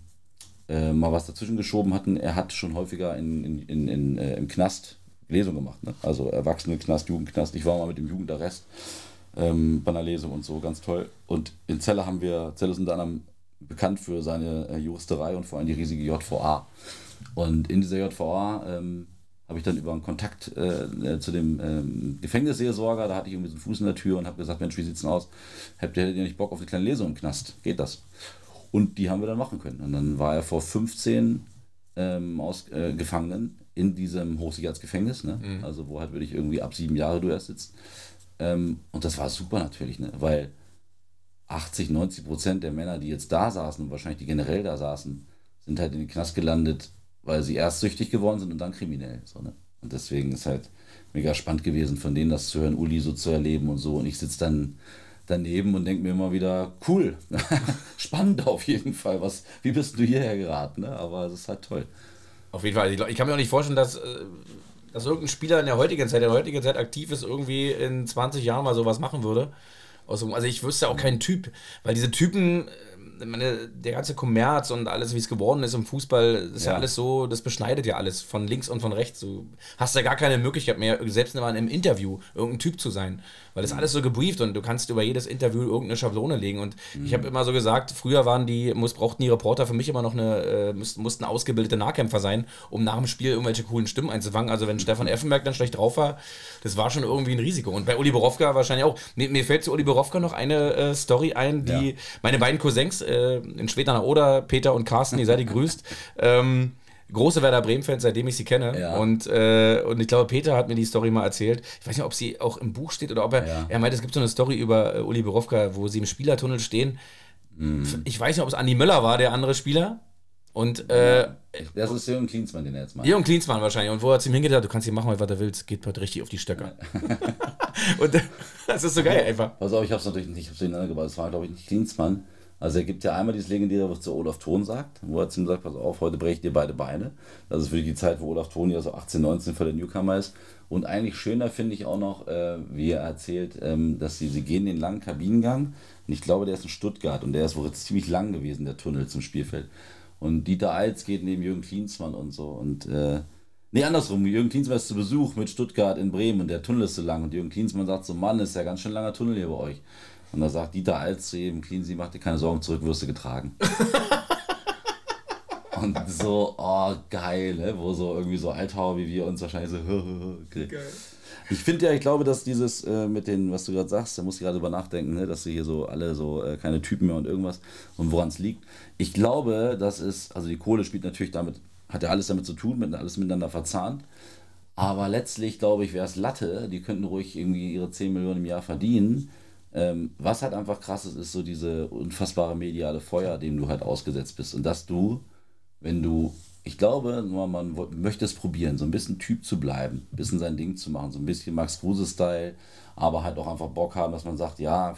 äh, mal was dazwischen geschoben hatten. Er hat schon häufiger in, in, in, in äh, im Knast Lesung gemacht. Ne? Also Erwachsene-Knast, Jugendknast. Ich war mal mit dem Jugendarrest ähm, Lesung und so, ganz toll. Und in Celle haben wir, Celle ist unter anderem bekannt für seine äh, Juristerei und vor allem die riesige JVA. Und in dieser JVA ähm, habe ich dann über einen Kontakt äh, äh, zu dem ähm, Gefängnisseelsorger, da hatte ich irgendwie so einen Fuß in der Tür und habe gesagt, Mensch, wie sieht's denn aus? Habt ihr, nicht Bock auf eine kleine Lesung im Knast? Geht das? Und die haben wir dann machen können. Und dann war er vor 15 ähm, aus, äh, Gefangenen in diesem Hochsicherheitsgefängnis, ne? Mhm. also wo halt wirklich irgendwie ab sieben Jahre du erst sitzt. Ähm, und das war super natürlich, ne? weil 80, 90 Prozent der Männer, die jetzt da saßen und wahrscheinlich die generell da saßen, sind halt in den Knast gelandet, weil sie erst süchtig geworden sind und dann kriminell. So, ne? Und deswegen ist halt mega spannend gewesen, von denen das zu hören, Uli so zu erleben und so. Und ich sitze dann daneben und denke mir immer wieder, cool, spannend auf jeden Fall. Was, wie bist du hierher geraten? Ne? Aber es ist halt toll. Auf jeden Fall. Ich kann mir auch nicht vorstellen, dass, äh, dass irgendein Spieler in der heutigen Zeit, in der heutigen Zeit aktiv ist, irgendwie in 20 Jahren mal sowas machen würde. Also ich wüsste auch keinen Typ, weil diese Typen meine, der ganze Kommerz und alles, wie es geworden ist im Fußball, ist ja. ja. alles so, das beschneidet ja alles von links und von rechts. Du hast ja gar keine Möglichkeit mehr, selbst mal im Interview irgendein Typ zu sein, weil das mhm. alles so gebrieft und du kannst über jedes Interview irgendeine Schablone legen. Und mhm. ich habe immer so gesagt, früher waren die, muss, brauchten die Reporter für mich immer noch eine, äh, mussten, mussten ausgebildete Nahkämpfer sein, um nach dem Spiel irgendwelche coolen Stimmen einzufangen. Also wenn Stefan Effenberg dann schlecht drauf war, das war schon irgendwie ein Risiko. Und bei Uli Borowka wahrscheinlich auch. Mir, mir fällt zu Uli Borowka noch eine äh, Story ein, die ja. meine beiden Cousins äh, in Schweden Oder, Peter und Carsten, ihr seid gegrüßt. ähm, große Werder Bremen-Fans, seitdem ich sie kenne. Ja. Und, äh, und ich glaube, Peter hat mir die Story mal erzählt. Ich weiß nicht, ob sie auch im Buch steht oder ob er. Ja. Er meint, es gibt so eine Story über äh, Uli Borowka, wo sie im Spielertunnel stehen. Mhm. Ich weiß nicht, ob es Andi Möller war, der andere Spieler. Und äh, das ist Jürgen Klinsmann, den er jetzt macht. Jürgen Klinsmann wahrscheinlich. Und wo er zu ihm hingeht, du kannst hier machen, was du willst, geht heute richtig auf die Stöcke. und das ist so geil einfach. Pass auf, ich habe es natürlich nicht, ich hab's durcheinander gebracht. Es war, glaube ich, nicht Klinsmann. Also er gibt ja einmal dieses legendäre, was zu Olaf Thon sagt, wo er zu ihm sagt, pass auf, heute breche ich dir beide Beine. Das ist wirklich die Zeit, wo Olaf Thon ja so 18, 19 für den Newcomer ist. Und eigentlich schöner finde ich auch noch, äh, wie er erzählt, ähm, dass sie, sie gehen den langen Kabinengang. Und ich glaube, der ist in Stuttgart und der ist wohl ziemlich lang gewesen, der Tunnel zum Spielfeld. Und Dieter Eils geht neben Jürgen Klinsmann und so. Und äh, nee, andersrum, Jürgen Klinsmann ist zu Besuch mit Stuttgart in Bremen und der Tunnel ist so lang. Und Jürgen Klinsmann sagt so, Mann, ist ja ganz schön langer Tunnel hier bei euch. Und da sagt Dieter Alz zu ihm, Cleansy, mach dir keine Sorgen, zurück wirst du getragen. und so, oh, geil, ne? wo so irgendwie so Althauer wie wir uns wahrscheinlich so, okay. Geil. Ich finde ja, ich glaube, dass dieses äh, mit den, was du gerade sagst, da muss ich gerade drüber nachdenken, ne, dass sie hier so alle so äh, keine Typen mehr und irgendwas und woran es liegt. Ich glaube, das ist, also die Kohle spielt natürlich damit, hat ja alles damit zu tun, mit alles miteinander verzahnt. Aber letztlich, glaube ich, wäre es Latte, die könnten ruhig irgendwie ihre 10 Millionen im Jahr verdienen ähm, was halt einfach krass ist, ist so diese unfassbare mediale Feuer, dem du halt ausgesetzt bist. Und dass du, wenn du, ich glaube, man möchte es probieren, so ein bisschen Typ zu bleiben, ein bisschen sein Ding zu machen, so ein bisschen Max Kruse-Style, aber halt auch einfach Bock haben, dass man sagt, ja,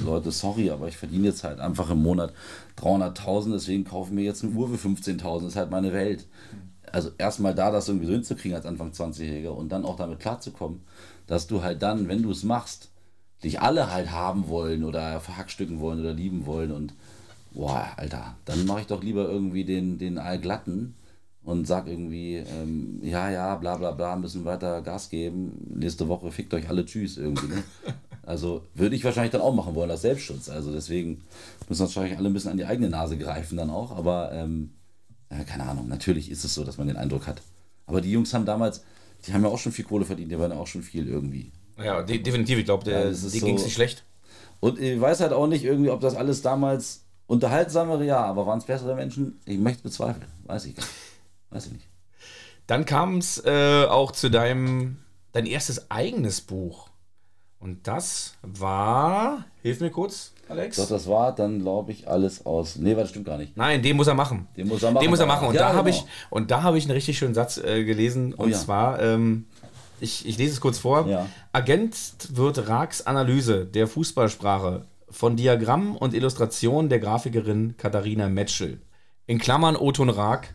Leute, sorry, aber ich verdiene jetzt halt einfach im Monat 300.000, deswegen kaufen wir jetzt eine Uhr für 15.000, das ist halt meine Welt. Also erstmal da das irgendwie so hinzukriegen als Anfang 20-Jähriger und dann auch damit klarzukommen, dass du halt dann, wenn du es machst, dich alle halt haben wollen oder verhackstücken wollen oder lieben wollen und boah, Alter, dann mache ich doch lieber irgendwie den, den Allglatten und sag irgendwie, ähm, ja, ja, bla bla bla, müssen weiter Gas geben. Nächste Woche fickt euch alle Tschüss irgendwie. Ne? Also würde ich wahrscheinlich dann auch machen wollen, als Selbstschutz. Also deswegen müssen wahrscheinlich alle ein bisschen an die eigene Nase greifen dann auch. Aber ähm, ja, keine Ahnung, natürlich ist es so, dass man den Eindruck hat. Aber die Jungs haben damals, die haben ja auch schon viel Kohle verdient, die waren ja auch schon viel irgendwie. Ja, de definitiv. Ich glaube, ja, die so ging es nicht schlecht. Und ich weiß halt auch nicht irgendwie, ob das alles damals unterhaltsamere, ja, aber waren es bessere Menschen? Ich möchte bezweifeln. Weiß ich nicht. Weiß ich nicht. Dann kam es äh, auch zu deinem dein erstes eigenes Buch. Und das war, hilf mir kurz, Alex. Doch, das war dann, glaube ich, alles aus. Nee, das stimmt gar nicht. Nein, den muss er machen. Den muss er machen. Den muss er machen. Und ja, da genau. habe ich, und da habe ich einen richtig schönen Satz äh, gelesen. Oh, und ja. zwar, ähm, ich, ich lese es kurz vor. Ja. Ergänzt wird Raks Analyse der Fußballsprache von Diagrammen und Illustrationen der Grafikerin Katharina Metschel. In Klammern Oton Raak.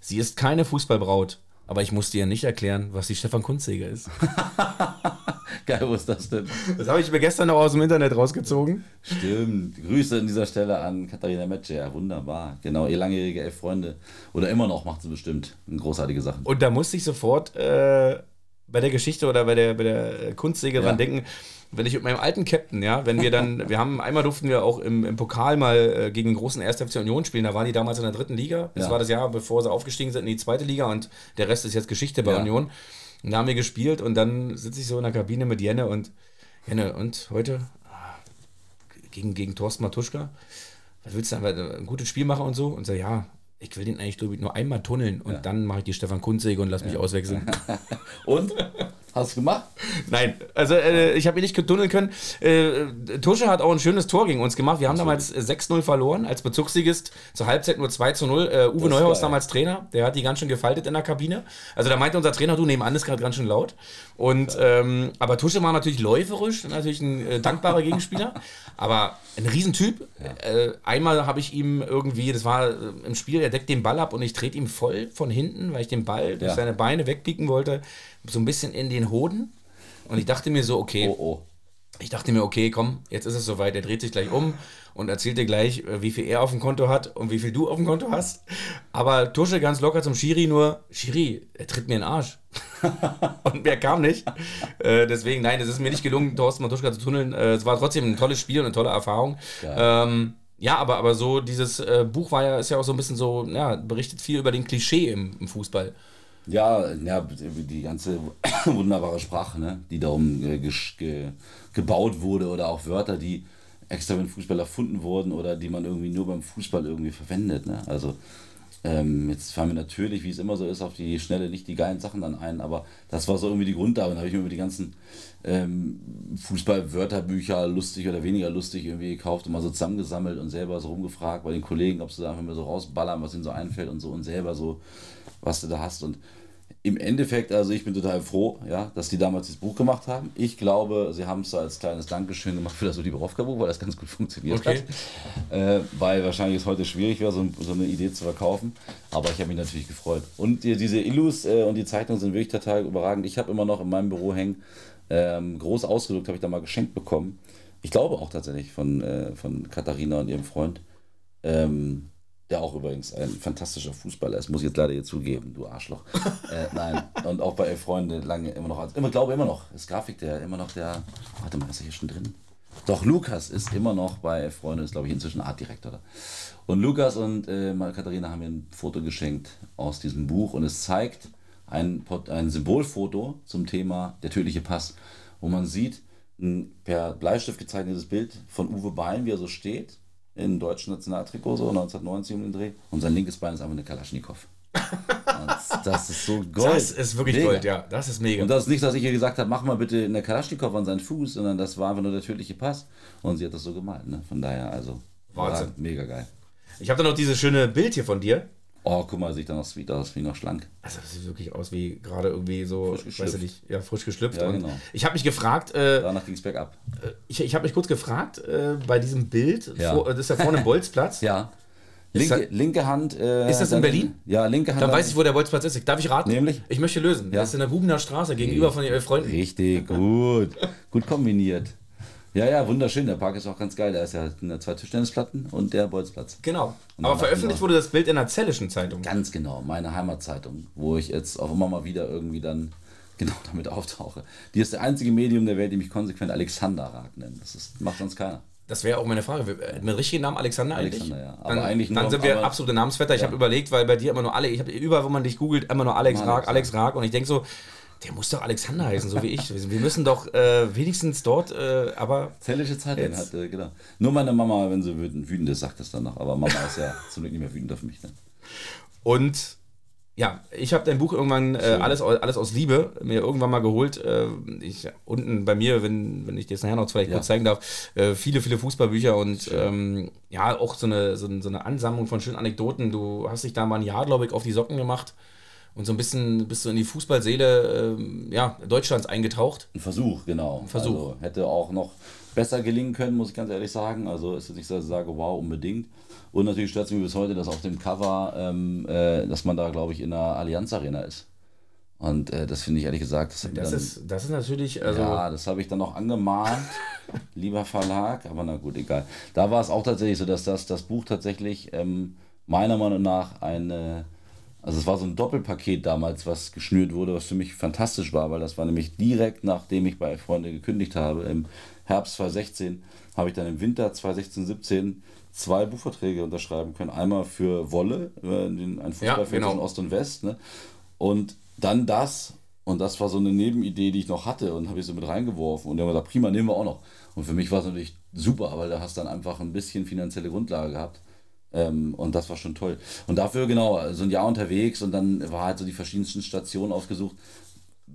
Sie ist keine Fußballbraut, aber ich muss dir nicht erklären, was die Stefan Kunstsäge ist. Geil, wo ist das denn? Das habe ich mir gestern noch aus dem Internet rausgezogen. Stimmt. Grüße an dieser Stelle an Katharina Metsche. Ja, wunderbar. Genau, ihr langjährige elf Freunde. Oder immer noch macht sie bestimmt großartige Sachen. Und da musste ich sofort äh, bei der Geschichte oder bei der, bei der Kunstsäge ja. dran denken, wenn ich mit meinem alten Captain, ja, wenn wir dann, wir haben, einmal durften wir auch im, im Pokal mal äh, gegen den großen 1. FC Union spielen, da waren die damals in der dritten Liga, das ja. war das Jahr, bevor sie aufgestiegen sind in die zweite Liga und der Rest ist jetzt Geschichte bei ja. Union. Und da haben wir gespielt und dann sitze ich so in der Kabine mit Jenne und Jenne, und heute ah, gegen, gegen Thorsten Matuschka, was willst du dann, ein gutes Spiel machen und so? Und so, ja, ich will den eigentlich nur einmal tunneln und ja. dann mache ich die Stefan Kunzsäge und lass mich auswechseln. und? Hast du gemacht? Nein, also äh, ich habe ihn nicht getunneln können. Äh, Tusche hat auch ein schönes Tor gegen uns gemacht. Wir haben damals 6-0 verloren als Bezugsligist. Zur Halbzeit nur 2 0. Äh, Uwe Neuhaus damals Trainer. Der hat die ganz schön gefaltet in der Kabine. Also da meinte unser Trainer, du nebenan ist gerade ganz schön laut. Und ähm, aber Tusche war natürlich läuferisch, natürlich ein äh, dankbarer Gegenspieler. aber ein Riesentyp. Ja. Äh, einmal habe ich ihm irgendwie, das war äh, im Spiel, er deckt den Ball ab und ich trete ihm voll von hinten, weil ich den Ball durch ja. seine Beine wegpieken wollte so ein bisschen in den Hoden. Und ich dachte mir so, okay. Oh, oh. Ich dachte mir, okay, komm, jetzt ist es soweit. Er dreht sich gleich um und erzählt dir gleich, äh, wie viel er auf dem Konto hat und wie viel du auf dem Konto hast. Aber Tusche ganz locker zum Schiri nur, Schiri, er tritt mir in den Arsch. und mehr kam nicht. Äh, deswegen, nein, es ist mir nicht gelungen, Thorsten Matuschka zu tunneln. Äh, es war trotzdem ein tolles Spiel und eine tolle Erfahrung. Ähm, ja, aber, aber so dieses äh, Buch war ja, ist ja auch so ein bisschen so, ja, berichtet viel über den Klischee im, im Fußball. Ja, ja, die ganze wunderbare Sprache, ne, die darum äh, ge gebaut wurde oder auch Wörter, die extra für den Fußball erfunden wurden oder die man irgendwie nur beim Fußball irgendwie verwendet. Ne? Also ähm, jetzt fallen mir natürlich, wie es immer so ist, auf die Schnelle nicht die geilen Sachen dann ein, aber das war so irgendwie die Grundlage. Da habe ich mir über die ganzen ähm, Fußball-Wörterbücher, lustig oder weniger lustig, irgendwie gekauft und mal so zusammengesammelt und selber so rumgefragt bei den Kollegen, ob sie da einfach mal so rausballern, was ihnen so einfällt und so und selber so was du da hast. Und im Endeffekt, also ich bin total froh, ja, dass die damals das Buch gemacht haben. Ich glaube, sie haben es als kleines Dankeschön gemacht für das Oliborowka-Buch, weil das ganz gut funktioniert okay. hat. Äh, weil wahrscheinlich es heute schwierig wäre, so, so, eine Idee zu verkaufen. Aber ich habe mich natürlich gefreut. Und die, diese Illus äh, und die Zeitungen sind wirklich total überragend. Ich habe immer noch in meinem Büro hängen, ähm, groß ausgedrückt, habe ich da mal geschenkt bekommen. Ich glaube auch tatsächlich von, äh, von Katharina und ihrem Freund. Ähm, der auch übrigens ein fantastischer Fußballer ist, muss ich jetzt leider hier zugeben, du Arschloch. äh, nein, und auch bei Freunde lange immer noch, als, immer glaube immer noch, ist Grafik der immer noch der, warte mal, ist er hier schon drin? Doch, Lukas ist immer noch bei Freunde, ist glaube ich inzwischen Artdirektor. Und Lukas und äh, Katharina haben mir ein Foto geschenkt aus diesem Buch und es zeigt ein, ein Symbolfoto zum Thema der tödliche Pass, wo man sieht, ein per Bleistift gezeichnetes Bild von Uwe Bein, wie er so steht, im deutschen Nationaltrikot, so 1990 um den Dreh. Und sein linkes Bein ist einfach eine Kalaschnikow. das ist so Gold. Das ist wirklich mega. Gold, ja. Das ist mega. Und das ist nicht, dass ich ihr gesagt habe, mach mal bitte eine Kalaschnikow an seinen Fuß, sondern das war einfach nur der tödliche Pass. Und sie hat das so gemalt. Ne? Von daher, also. Wahnsinn. Mega geil. Ich habe da noch dieses schöne Bild hier von dir. Oh, guck mal, sieht da noch sweet aus, wie noch schlank. Also das sieht wirklich aus wie gerade irgendwie so, frisch weiß ich nicht, ja, frisch geschlüpft. Ja, genau. Ich habe mich gefragt, äh, danach ging es bergab. Äh, ich, ich habe mich kurz gefragt, äh, bei diesem Bild, ja. vor, das ist ja vorne im Bolzplatz. ja. Linke, das, linke Hand. Äh, ist das in Berlin? Ja, linke Hand. Dann weiß ich, wo der Bolzplatz ist. Darf ich raten? Nämlich? Ich möchte lösen. Ja. Das ist in der Bubener Straße gegenüber von den Freunden. Richtig, gut. gut kombiniert. Ja, ja, wunderschön. Der Park ist auch ganz geil. Da ist ja zwei Tischtennisplatten und der Bolzplatz. Genau. Aber veröffentlicht wurde das Bild in der Zellischen Zeitung. Ganz genau, meine Heimatzeitung, wo ich jetzt auch immer mal wieder irgendwie dann genau damit auftauche. Die ist der einzige Medium der Welt, die mich konsequent Alexander Rag nennt. Das ist, macht sonst keiner. Das wäre auch meine Frage. Mit richtigen Namen Alexander eigentlich? Alexander, ja. Aber dann, eigentlich nur, dann sind wir absolute Namensvetter. Ich ja. habe überlegt, weil bei dir immer nur alle, ich habe überall, wo man dich googelt, immer nur Alex Rag, Alex Rag. Und ich denke so, der muss doch Alexander heißen, so wie ich. Wir müssen doch äh, wenigstens dort, äh, aber. Zellische Zeitung hat, äh, genau. Nur meine Mama, wenn sie wütend, wütend ist, sagt das dann noch. Aber Mama ist ja zum Glück nicht mehr wütend auf mich. Ne? Und ja, ich habe dein Buch irgendwann äh, alles, alles aus Liebe mir irgendwann mal geholt. Äh, ich, unten bei mir, wenn, wenn ich dir das nachher noch vielleicht ja. kurz zeigen darf, äh, viele, viele Fußballbücher und ähm, ja, auch so eine, so, so, eine Ansammlung von schönen Anekdoten. Du hast dich da mal ein Jahr, glaube ich, auf die Socken gemacht und so ein bisschen bist du in die Fußballseele äh, ja, Deutschlands eingetaucht. Ein Versuch, genau. Ein Versuch. Also, hätte auch noch besser gelingen können, muss ich ganz ehrlich sagen. Also ist jetzt nicht, dass ich sage, wow, unbedingt. Und natürlich stört es mich bis heute, dass auf dem Cover, ähm, äh, dass man da, glaube ich, in der Allianz Arena ist. Und äh, das finde ich ehrlich gesagt. Das, das dann, ist, das ist natürlich. Also ja, das habe ich dann noch angemahnt, lieber Verlag, aber na gut, egal. Da war es auch tatsächlich so, dass das, das Buch tatsächlich ähm, meiner Meinung nach eine also es war so ein Doppelpaket damals, was geschnürt wurde, was für mich fantastisch war, weil das war nämlich direkt nachdem ich bei Freunde gekündigt habe, im Herbst 2016, habe ich dann im Winter 2016, 17 zwei Buchverträge unterschreiben können. Einmal für Wolle, äh, ein Fußballfeld ja, genau. in Ost und West. Ne? Und dann das. Und das war so eine Nebenidee, die ich noch hatte und habe ich so mit reingeworfen. Und dann haben wir gesagt, prima, nehmen wir auch noch. Und für mich war es natürlich super, weil da hast dann einfach ein bisschen finanzielle Grundlage gehabt. Ähm, und das war schon toll. Und dafür, genau, so ein Jahr unterwegs und dann war halt so die verschiedensten Stationen ausgesucht.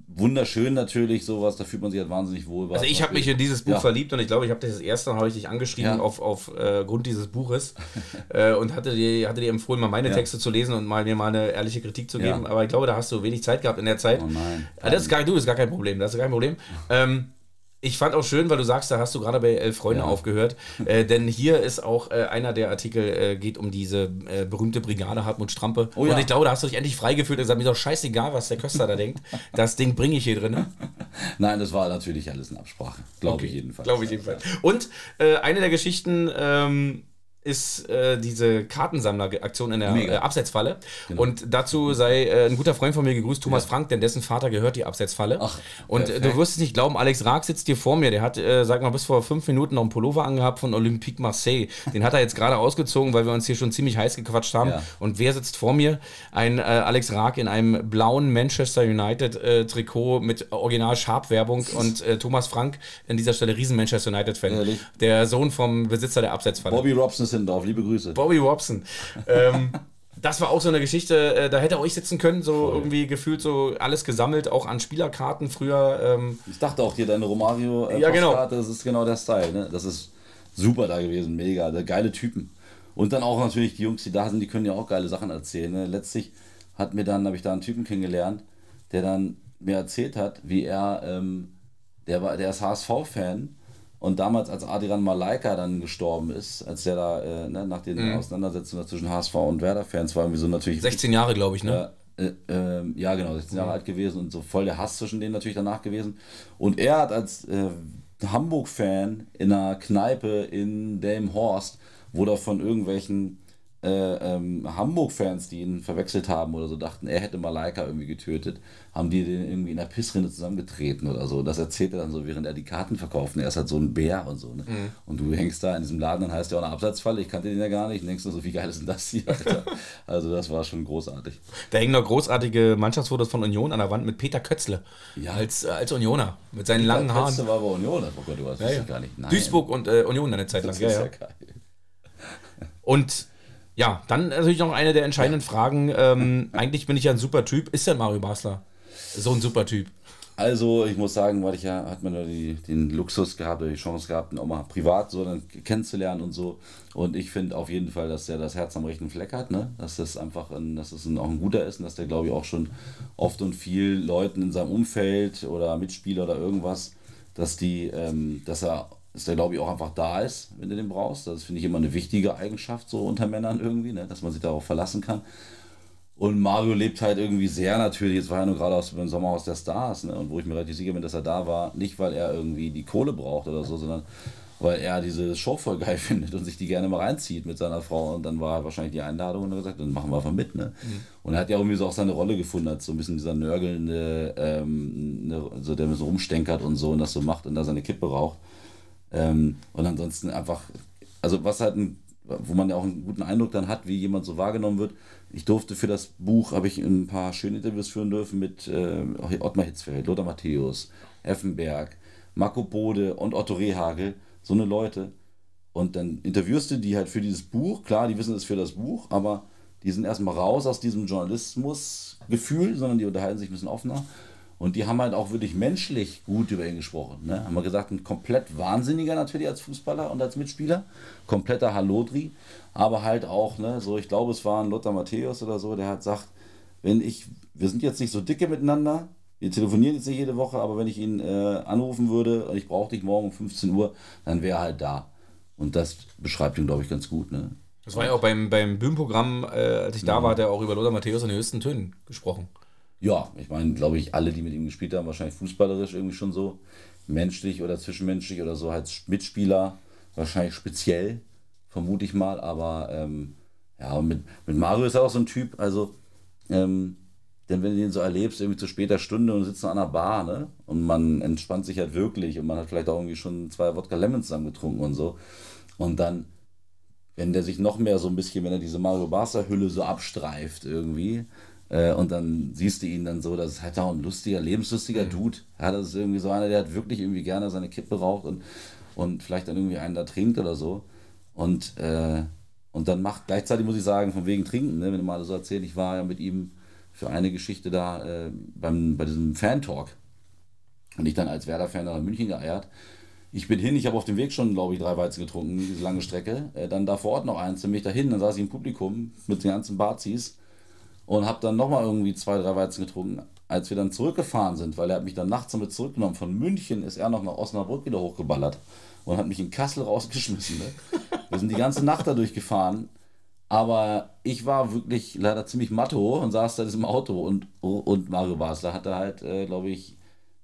wunderschön natürlich, sowas, da fühlt man sich halt wahnsinnig wohl. Also ich habe mich in dieses Buch ja. verliebt und ich glaube, ich habe das erste Mal habe ich dich angeschrieben ja. auf, auf äh, Grund dieses Buches äh, und hatte dir, hatte dir empfohlen, mal meine ja. Texte zu lesen und mal mir mal eine ehrliche Kritik zu geben. Aber ich glaube, da hast du wenig Zeit gehabt in der Zeit. Oh nein. Das ist gar, du, ist gar kein Problem, das ist kein Problem. Ähm, ich fand auch schön, weil du sagst, da hast du gerade bei Elf Freunde ja. aufgehört. Äh, denn hier ist auch äh, einer der Artikel, äh, geht um diese äh, berühmte Brigade Hartmut Strampe. Oh, ja. Und ich glaube, da hast du dich endlich freigefühlt und gesagt, mir ist doch scheißegal, was der Köster da denkt. Das Ding bringe ich hier drin. Ne? Nein, das war natürlich alles eine Absprache. Glaube okay. ich jedenfalls. Glaube ich jedenfalls. Und äh, eine der Geschichten, ähm, ist äh, diese Kartensammleraktion in der äh, Absetzfalle. Genau. Und dazu sei äh, ein guter Freund von mir gegrüßt, Thomas ja. Frank, denn dessen Vater gehört die Absetzfalle. Ach, und äh, du wirst es nicht glauben, Alex Raag sitzt hier vor mir. Der hat, äh, sag mal, bis vor fünf Minuten noch einen Pullover angehabt von Olympique Marseille. Den hat er jetzt gerade ausgezogen, weil wir uns hier schon ziemlich heiß gequatscht haben. Ja. Und wer sitzt vor mir? Ein äh, Alex Raag in einem blauen Manchester United Trikot mit original Sharp-Werbung und Thomas Frank an dieser Stelle riesen Manchester United-Fan. Der Sohn vom Besitzer der Absetzfalle. Bobby Robson ist Hindorf, liebe Grüße. Bobby Robson. Ähm, das war auch so eine Geschichte, äh, da hätte auch ich sitzen können, so Voll. irgendwie gefühlt so alles gesammelt, auch an Spielerkarten früher. Ähm. Ich dachte auch dir, deine Romario äh, ja, genau. das ist genau der Style, ne? Das ist super da gewesen, mega, geile Typen. Und dann auch natürlich die Jungs, die da sind, die können ja auch geile Sachen erzählen. Ne? Letztlich hat mir dann, habe ich da einen Typen kennengelernt, der dann mir erzählt hat, wie er, ähm, der war, der ist HSV-Fan und damals, als Adrian Malaika dann gestorben ist, als der da äh, ne, nach den mhm. Auseinandersetzungen zwischen HSV und Werder-Fans war irgendwie so natürlich. 16 Jahre, glaube ich, ne? Äh, äh, ja, genau, 16 Jahre mhm. alt gewesen und so voll der Hass zwischen denen natürlich danach gewesen. Und er hat als äh, Hamburg-Fan in einer Kneipe in Delmenhorst, wo da von irgendwelchen äh, ähm, Hamburg-Fans, die ihn verwechselt haben oder so, dachten, er hätte Malaika irgendwie getötet, haben die den irgendwie in der Pissrinne zusammengetreten oder so. Das erzählt er dann so, während er die Karten verkauft. Und er ist halt so ein Bär und so. Ne? Mhm. Und du hängst da in diesem Laden, dann heißt ja auch eine Absatzfalle, ich kannte den ja gar nicht. Und denkst du so, wie geil ist denn das hier, Alter? also das war schon großartig. Da hängen noch großartige Mannschaftsfotos von Union an der Wand mit Peter Kötzle. Ja. Als, äh, als Unioner, mit seinen Peter langen Haaren. Kötzle war aber Unioner, oh Gott, du weißt ja, ja. gar nicht. Nein. Duisburg und äh, Union eine Zeit lang. Das ist ja, ja. geil. Und ja, dann natürlich noch eine der entscheidenden Fragen. Ähm, eigentlich bin ich ja ein super Typ. Ist denn Mario Basler so ein super Typ? Also, ich muss sagen, weil ich ja, hat man ja die, den Luxus gehabt oder die Chance gehabt, ihn auch mal privat so dann kennenzulernen und so. Und ich finde auf jeden Fall, dass der das Herz am rechten Fleck hat, ne? Dass das einfach ein, dass das ein, auch ein guter ist und dass der, glaube ich, auch schon oft und viel Leuten in seinem Umfeld oder Mitspieler oder irgendwas, dass die, ähm, dass er dass der, glaube ich, auch einfach da ist, wenn du den brauchst. Das finde ich immer eine wichtige Eigenschaft so unter Männern irgendwie, ne? dass man sich darauf verlassen kann. Und Mario lebt halt irgendwie sehr natürlich. Jetzt war er nur gerade aus dem Sommerhaus der Stars, ne? Und wo ich mir relativ sicher bin, dass er da war, nicht weil er irgendwie die Kohle braucht oder so, sondern weil er diese Show voll geil findet und sich die gerne mal reinzieht mit seiner Frau. Und dann war wahrscheinlich die Einladung und er hat gesagt, dann machen wir einfach mit. Ne? Mhm. Und er hat ja irgendwie so auch seine Rolle gefunden, als so ein bisschen dieser nörgelnde, ähm, ne, so der so rumstenkert und so und das so macht und da seine Kippe raucht. Ähm, und ansonsten einfach, also was halt ein, wo man ja auch einen guten Eindruck dann hat, wie jemand so wahrgenommen wird. Ich durfte für das Buch, habe ich ein paar schöne Interviews führen dürfen mit äh, Ottmar Hitzfeld, Lothar Matthäus, Effenberg, Marco Bode und Otto Rehagel, so eine Leute. Und dann interviewst du die halt für dieses Buch. Klar, die wissen es für das Buch, aber die sind erstmal raus aus diesem Journalismusgefühl, sondern die unterhalten sich ein bisschen offener. Und die haben halt auch wirklich menschlich gut über ihn gesprochen. Ne? Haben wir gesagt, ein komplett Wahnsinniger natürlich als Fußballer und als Mitspieler. Kompletter Halodri. Aber halt auch, ne, so ich glaube, es war ein Lothar Matthäus oder so, der hat gesagt, wenn ich, wir sind jetzt nicht so dicke miteinander, wir telefonieren jetzt nicht jede Woche, aber wenn ich ihn äh, anrufen würde und ich brauche dich morgen um 15 Uhr, dann wäre er halt da. Und das beschreibt ihn, glaube ich, ganz gut. Ne? Das war ja auch beim, beim Bühnenprogramm, äh, als ich da war, hat er auch über Lothar Matthäus in den höchsten Tönen gesprochen. Ja, ich meine, glaube ich, alle, die mit ihm gespielt haben, wahrscheinlich fußballerisch irgendwie schon so. Menschlich oder zwischenmenschlich oder so als Mitspieler, wahrscheinlich speziell, vermute ich mal. Aber ähm, ja, mit, mit Mario ist er auch so ein Typ, also, ähm, denn wenn du den so erlebst, irgendwie zu später Stunde und sitzt an einer Bar, ne? Und man entspannt sich halt wirklich und man hat vielleicht auch irgendwie schon zwei Wodka Lemon zusammen getrunken und so. Und dann, wenn der sich noch mehr so ein bisschen, wenn er diese Mario Barca Hülle so abstreift irgendwie, äh, und dann siehst du ihn dann so, das ist halt auch ein lustiger, lebenslustiger mhm. Dude. Ja, das ist irgendwie so einer, der hat wirklich irgendwie gerne seine Kippe raucht und, und vielleicht dann irgendwie einen da trinkt oder so. Und, äh, und dann macht, gleichzeitig muss ich sagen, von wegen Trinken, ne, wenn du mal so erzählst, ich war ja mit ihm für eine Geschichte da äh, beim, bei diesem Fan-Talk Und ich dann als Werder-Fan nach München geeiert. Ich bin hin, ich habe auf dem Weg schon, glaube ich, drei Weizen getrunken, diese lange Strecke. Äh, dann da vor Ort noch eins, dann bin ich dahin, dann saß ich im Publikum mit den ganzen Bazis und habe dann nochmal irgendwie zwei, drei Weizen getrunken. Als wir dann zurückgefahren sind, weil er hat mich dann nachts damit zurückgenommen, von München ist er noch nach Osnabrück wieder hochgeballert und hat mich in Kassel rausgeschmissen. Ne? Wir sind die ganze Nacht dadurch gefahren, aber ich war wirklich leider ziemlich matto und saß da in diesem Auto und, und Mario Basler hatte halt, äh, glaube ich,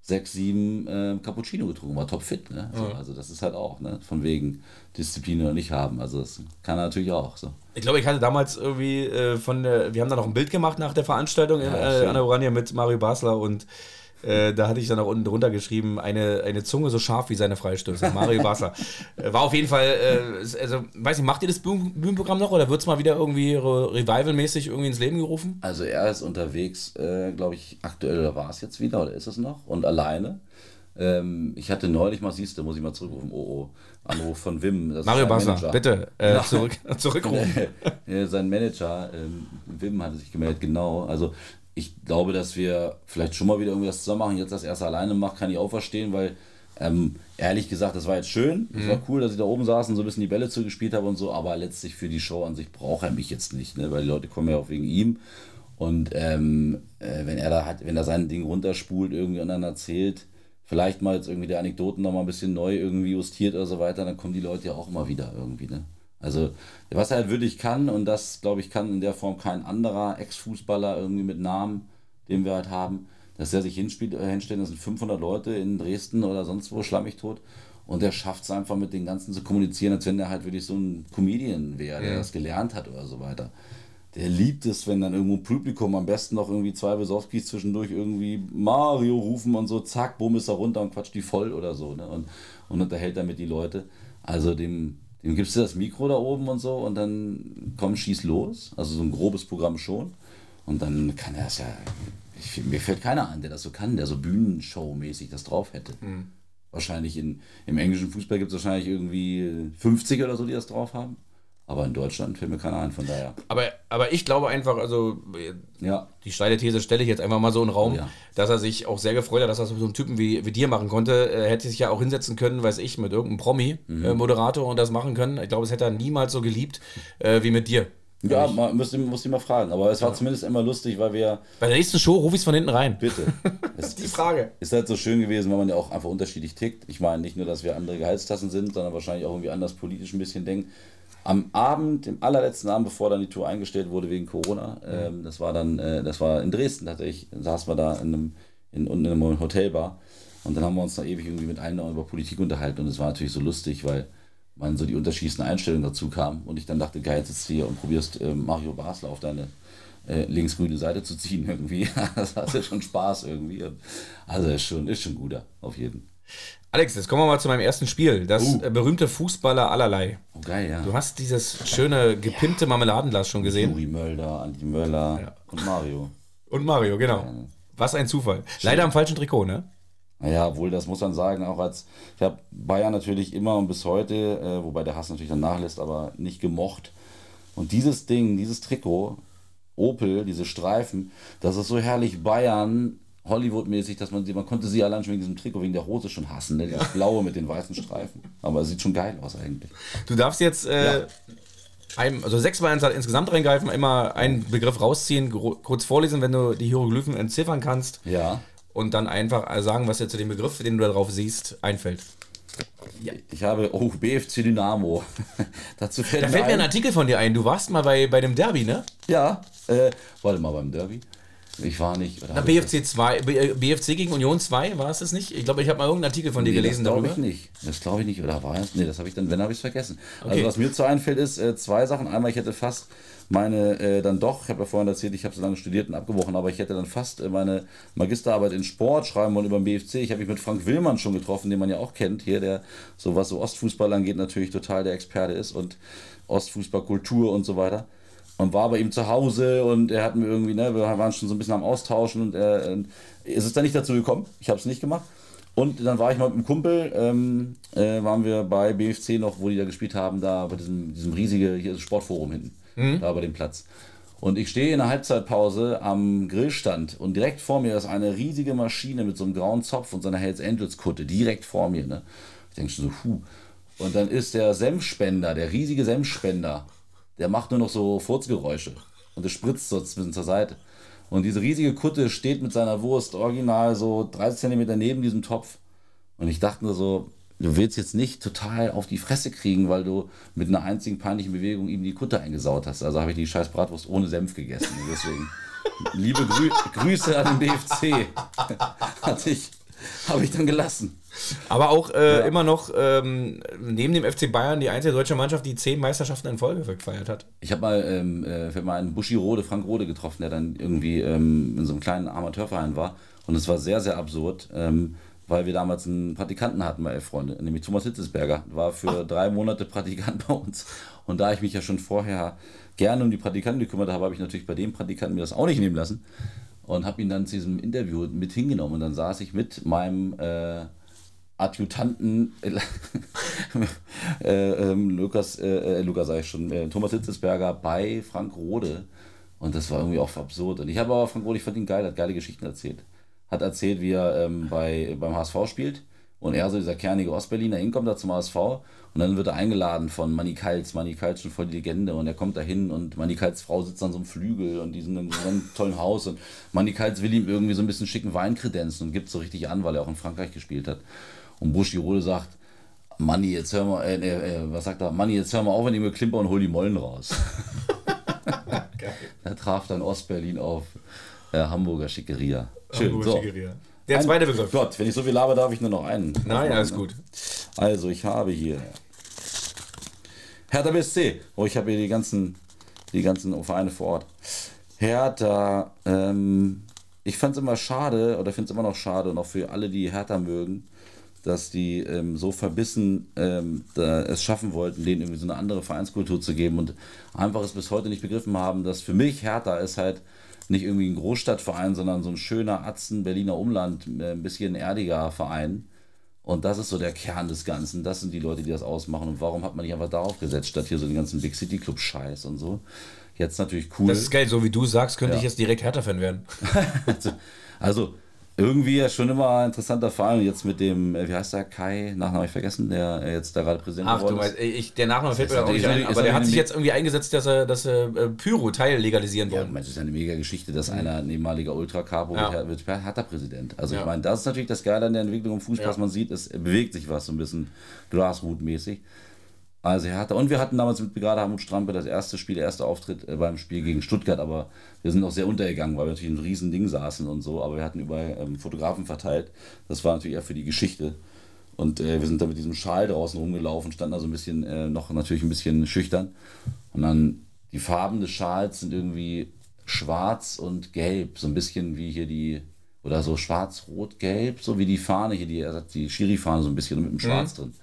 sechs, sieben äh, Cappuccino getrunken, war topfit. Ne? So, ja. Also das ist halt auch, ne? von wegen Disziplin oder nicht haben. Also das kann er natürlich auch. So. Ich glaube, ich hatte damals irgendwie äh, von der, wir haben da noch ein Bild gemacht nach der Veranstaltung ja, äh, an der Orania mit Mario Basler und äh, da hatte ich dann auch unten drunter geschrieben, eine, eine Zunge so scharf wie seine Freistöße. Mario Basler. Äh, war auf jeden Fall, äh, also, weiß nicht, macht ihr das Bühnenprogramm noch oder wird es mal wieder irgendwie revivalmäßig irgendwie ins Leben gerufen? Also er ist unterwegs, äh, glaube ich, aktuell oder war es jetzt wieder oder ist es noch? Und alleine. Ähm, ich hatte neulich mal, siehst du, muss ich mal zurückrufen, oh, oh, Anruf von Wim. Mario Basler, bitte äh, zurück, zurückrufen. sein Manager, ähm, Wim, hatte sich gemeldet, genau. Also ich glaube, dass wir vielleicht schon mal wieder irgendwas zusammen machen. Jetzt das erste alleine macht, kann ich auch verstehen, weil ähm, ehrlich gesagt, das war jetzt schön. Es mhm. war cool, dass ich da oben saß und so ein bisschen die Bälle zugespielt habe und so, aber letztlich für die Show an sich braucht er mich jetzt nicht, ne? weil die Leute kommen ja auch wegen ihm. Und ähm, äh, wenn er da hat, wenn er sein Ding runterspult, irgendwie und dann erzählt, vielleicht mal jetzt irgendwie die Anekdoten nochmal ein bisschen neu irgendwie justiert oder so weiter, dann kommen die Leute ja auch immer wieder irgendwie, ne? Also, was er halt wirklich kann, und das, glaube ich, kann in der Form kein anderer Ex-Fußballer irgendwie mit Namen, den wir halt haben, dass er sich hinspielt, äh, hinstellt, das sind 500 Leute in Dresden oder sonst wo, schlammig tot. Und er schafft es einfach mit den ganzen zu kommunizieren, als wenn er halt wirklich so ein Comedian wäre, der ja. das gelernt hat oder so weiter. Der liebt es, wenn dann irgendwo Publikum am besten noch irgendwie zwei Besowskis zwischendurch irgendwie Mario rufen und so, zack, bumm ist er runter und quatscht die voll oder so. Ne? Und, und unterhält damit die Leute. Also dem, dem gibst du das Mikro da oben und so und dann komm, schieß los. Also so ein grobes Programm schon. Und dann kann er es ja. Ich, mir fällt keiner an, der das so kann, der so Bühnenshow-mäßig das drauf hätte. Mhm. Wahrscheinlich in, im englischen Fußball gibt es wahrscheinlich irgendwie 50 oder so, die das drauf haben. Aber in Deutschland fällt mir keiner ein, von daher. Aber, aber ich glaube einfach, also ja. die steile These stelle ich jetzt einfach mal so in den Raum, ja. dass er sich auch sehr gefreut hat, dass er so einen Typen wie, wie dir machen konnte. Er hätte sich ja auch hinsetzen können, weiß ich, mit irgendeinem Promi-Moderator mhm. äh, und das machen können. Ich glaube, es hätte er niemals so geliebt äh, wie mit dir. Ja, man müsste, musste mal fragen. Aber es war ja. zumindest immer lustig, weil wir. Bei der nächsten Show rufe ich es von hinten rein. Bitte. das ist die Frage. Ist halt so schön gewesen, weil man ja auch einfach unterschiedlich tickt. Ich meine nicht nur, dass wir andere Gehaltstassen sind, sondern wahrscheinlich auch irgendwie anders politisch ein bisschen denken am Abend, dem allerletzten Abend, bevor dann die Tour eingestellt wurde wegen Corona, ähm, das war dann, äh, das war in Dresden tatsächlich, saßen wir da in einem, in, in einem Hotelbar und dann haben wir uns da ewig irgendwie mit einem über Politik unterhalten und es war natürlich so lustig, weil man so die unterschiedlichsten Einstellungen dazu kam und ich dann dachte, geil, jetzt sitzt du hier und probierst äh, Mario Basler auf deine äh, linksgrüne Seite zu ziehen irgendwie. das hat ja schon Spaß irgendwie. Also ist schon, ist schon guter, auf jeden Fall. Alex, jetzt kommen wir mal zu meinem ersten Spiel. Das uh. berühmte Fußballer allerlei. Oh, geil, ja. Du hast dieses schöne gepimpte Marmeladenglas schon gesehen. Juri Mölder, Andi Möller ja. und Mario. Und Mario, genau. Ja. Was ein Zufall. Schön. Leider am falschen Trikot, ne? Naja, wohl, das muss man sagen, auch als, ich habe Bayern natürlich immer und bis heute, äh, wobei der Hass natürlich dann nachlässt, aber nicht gemocht. Und dieses Ding, dieses Trikot, Opel, diese Streifen, das ist so herrlich Bayern Hollywood-mäßig, dass man sie, man konnte sie allein schon wegen diesem Trikot, wegen der Hose schon hassen, ne? Das blaue mit den weißen Streifen. Aber es sieht schon geil aus eigentlich. Du darfst jetzt äh, ja. ein, also sechs Mal insgesamt reingreifen, immer einen Begriff rausziehen, kurz vorlesen, wenn du die Hieroglyphen entziffern kannst. Ja. Und dann einfach sagen, was dir zu dem Begriff, den du da drauf siehst, einfällt. Ja. Ich habe, oh, BFC Dynamo. Dazu fällt da fällt mir ein Artikel von dir ein. Du warst mal bei, bei dem Derby, ne? Ja, äh, warte mal beim Derby. Ich war nicht. Na, BFC 2, BFC gegen Union 2, war es das nicht? Ich glaube, ich habe mal irgendeinen Artikel von dir nee, gelesen das darüber. Das glaube ich nicht. Das glaube ich nicht. Oder war es? Nee, das habe ich dann, wenn habe ich es vergessen. Okay. Also was mir zu einfällt, ist äh, zwei Sachen. Einmal, ich hätte fast meine äh, dann doch, ich habe ja vorhin erzählt, ich habe so lange studiert und abgebrochen, aber ich hätte dann fast äh, meine Magisterarbeit in Sport schreiben wollen über den BFC. Ich habe mich mit Frank Willmann schon getroffen, den man ja auch kennt hier, der so was so Ostfußball angeht natürlich total der Experte ist und Ostfußballkultur und so weiter und war bei ihm zu Hause und er hat mir irgendwie, ne, wir waren schon so ein bisschen am Austauschen und er, äh, ist es dann nicht dazu gekommen. Ich habe es nicht gemacht. Und dann war ich mal mit einem Kumpel, ähm, äh, waren wir bei BFC noch, wo die da gespielt haben, da bei diesem, diesem riesigen hier Sportforum hinten, mhm. da bei dem Platz. Und ich stehe in der Halbzeitpause am Grillstand und direkt vor mir ist eine riesige Maschine mit so einem grauen Zopf und so einer Hells Angels Kutte, direkt vor mir. Ne? Ich denke schon so, puh. Und dann ist der Senfspender, der riesige Senfspender, der macht nur noch so Furzgeräusche und es spritzt so ein bisschen zur Seite. Und diese riesige Kutte steht mit seiner Wurst original so 30 cm neben diesem Topf. Und ich dachte nur so, du willst jetzt nicht total auf die Fresse kriegen, weil du mit einer einzigen peinlichen Bewegung ihm die Kutte eingesaut hast. Also habe ich die scheiß Bratwurst ohne Senf gegessen. Und deswegen liebe Grü Grüße an den BFC. Hatte ich, habe ich dann gelassen. Aber auch äh, ja. immer noch ähm, neben dem FC Bayern die einzige deutsche Mannschaft, die zehn Meisterschaften in Folge gefeiert hat. Ich habe mal, ähm, äh, mal einen Buschi Rode, Frank Rode getroffen, der dann irgendwie ähm, in so einem kleinen Amateurverein war. Und es war sehr, sehr absurd. Ähm, weil wir damals einen Praktikanten hatten bei Elf Freunde, nämlich Thomas Hitzesberger, war für Ach. drei Monate Praktikant bei uns. Und da ich mich ja schon vorher gerne um die Praktikanten gekümmert habe, habe ich natürlich bei dem Praktikanten mir das auch nicht nehmen lassen und habe ihn dann zu diesem Interview mit hingenommen. Und dann saß ich mit meinem äh, Adjutanten äh, äh, Lukas, äh, äh, Lukas sag ich schon, äh, Thomas Hitzesberger bei Frank Rode. Und das war irgendwie auch absurd. Und ich habe aber Frank Rode, ich fand ihn geil, hat geile Geschichten erzählt hat erzählt, wie er ähm, bei, beim HSV spielt. Und er, so dieser kernige Ostberliner, hinkommt da zum HSV und dann wird er eingeladen von Manny Kals. Manny Kals schon voll die Legende und er kommt da hin und Manny Kals Frau sitzt an so einem Flügel und die sind in so einem tollen Haus und Manny Kals will ihm irgendwie so ein bisschen schicken Wein kredenzen und gibt so richtig an, weil er auch in Frankreich gespielt hat. Und Busch Rode sagt, Manni, jetzt hör mal, äh, äh, was sagt er? Manni, jetzt hör mal auf, wenn ich mir klimper und hol die Mollen raus. da traf dann Ostberlin auf äh, Hamburger Schickeria. Schön. So. Der Ein, zweite Begriff. Gott, wenn ich so viel laber, darf ich nur noch einen. Nein, alles ne? gut. Also, ich habe hier Hertha BSC. Oh, ich habe hier die ganzen, die ganzen Vereine vor Ort. Hertha, ähm, ich fand es immer schade, oder finde es immer noch schade, und auch für alle, die Hertha mögen, dass die ähm, so verbissen ähm, es schaffen wollten, denen irgendwie so eine andere Vereinskultur zu geben und einfach es bis heute nicht begriffen haben, dass für mich Hertha ist halt nicht irgendwie ein Großstadtverein, sondern so ein schöner Atzen, Berliner Umland, äh, ein bisschen erdiger Verein. Und das ist so der Kern des Ganzen. Das sind die Leute, die das ausmachen. Und warum hat man nicht einfach darauf gesetzt, statt hier so den ganzen Big City Club Scheiß und so? Jetzt natürlich cool. Das ist geil, so wie du sagst, könnte ja. ich jetzt direkt Hertha-Fan werden. also, irgendwie ja schon immer ein interessanter Fall. Jetzt mit dem, äh, wie heißt der, Kai, Nachname habe ich vergessen, der äh, jetzt da gerade Präsident Ach, du meinst, ich, der Nachname fällt mir auch nicht ein, aber der hat sich jetzt irgendwie eingesetzt, dass er das äh, Pyro-Teil legalisieren wollte. Ja, das ist eine mega Geschichte, dass mhm. einer, ein ehemaliger Ultra-Capo ja. wird, wird harter Präsident. Also ja. ich meine, das ist natürlich das Geile an der Entwicklung im Fußball, was man sieht, es bewegt sich was so ein bisschen Grassroot-mäßig. Also er hatte, und wir hatten damals mit Brigade Harmut Strampe das erste Spiel, der erste Auftritt äh, beim Spiel gegen Stuttgart, aber wir sind auch sehr untergegangen, weil wir natürlich in einem riesen Ding saßen und so, aber wir hatten überall ähm, Fotografen verteilt. Das war natürlich eher für die Geschichte. Und äh, wir sind da mit diesem Schal draußen rumgelaufen, standen da so ein bisschen, äh, noch natürlich ein bisschen schüchtern. Und dann die Farben des Schals sind irgendwie schwarz und gelb, so ein bisschen wie hier die, oder so schwarz-rot-gelb, so wie die Fahne hier, die, die Schiri-Fahne so ein bisschen mit dem Schwarz mhm. drin.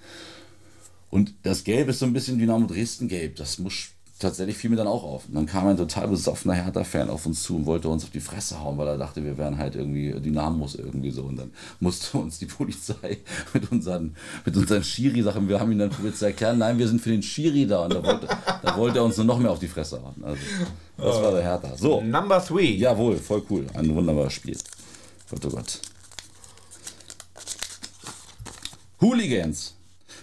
Und das Gelb ist so ein bisschen Dynamo Dresden Gelb. Das muss tatsächlich fiel mir dann auch auf. Und dann kam ein total besoffener Hertha-Fan auf uns zu und wollte uns auf die Fresse hauen, weil er dachte, wir wären halt irgendwie Dynamos irgendwie so. Und dann musste uns die Polizei mit unseren, mit unseren Schiri-Sachen, wir haben ihn dann probiert zu erklären, nein, wir sind für den Schiri da. Und da wollte, da wollte er uns nur noch mehr auf die Fresse hauen. Also, das war der Hertha. So. Number three. Jawohl, voll cool. Ein wunderbares Spiel. Gott, oh Gott. Hooligans.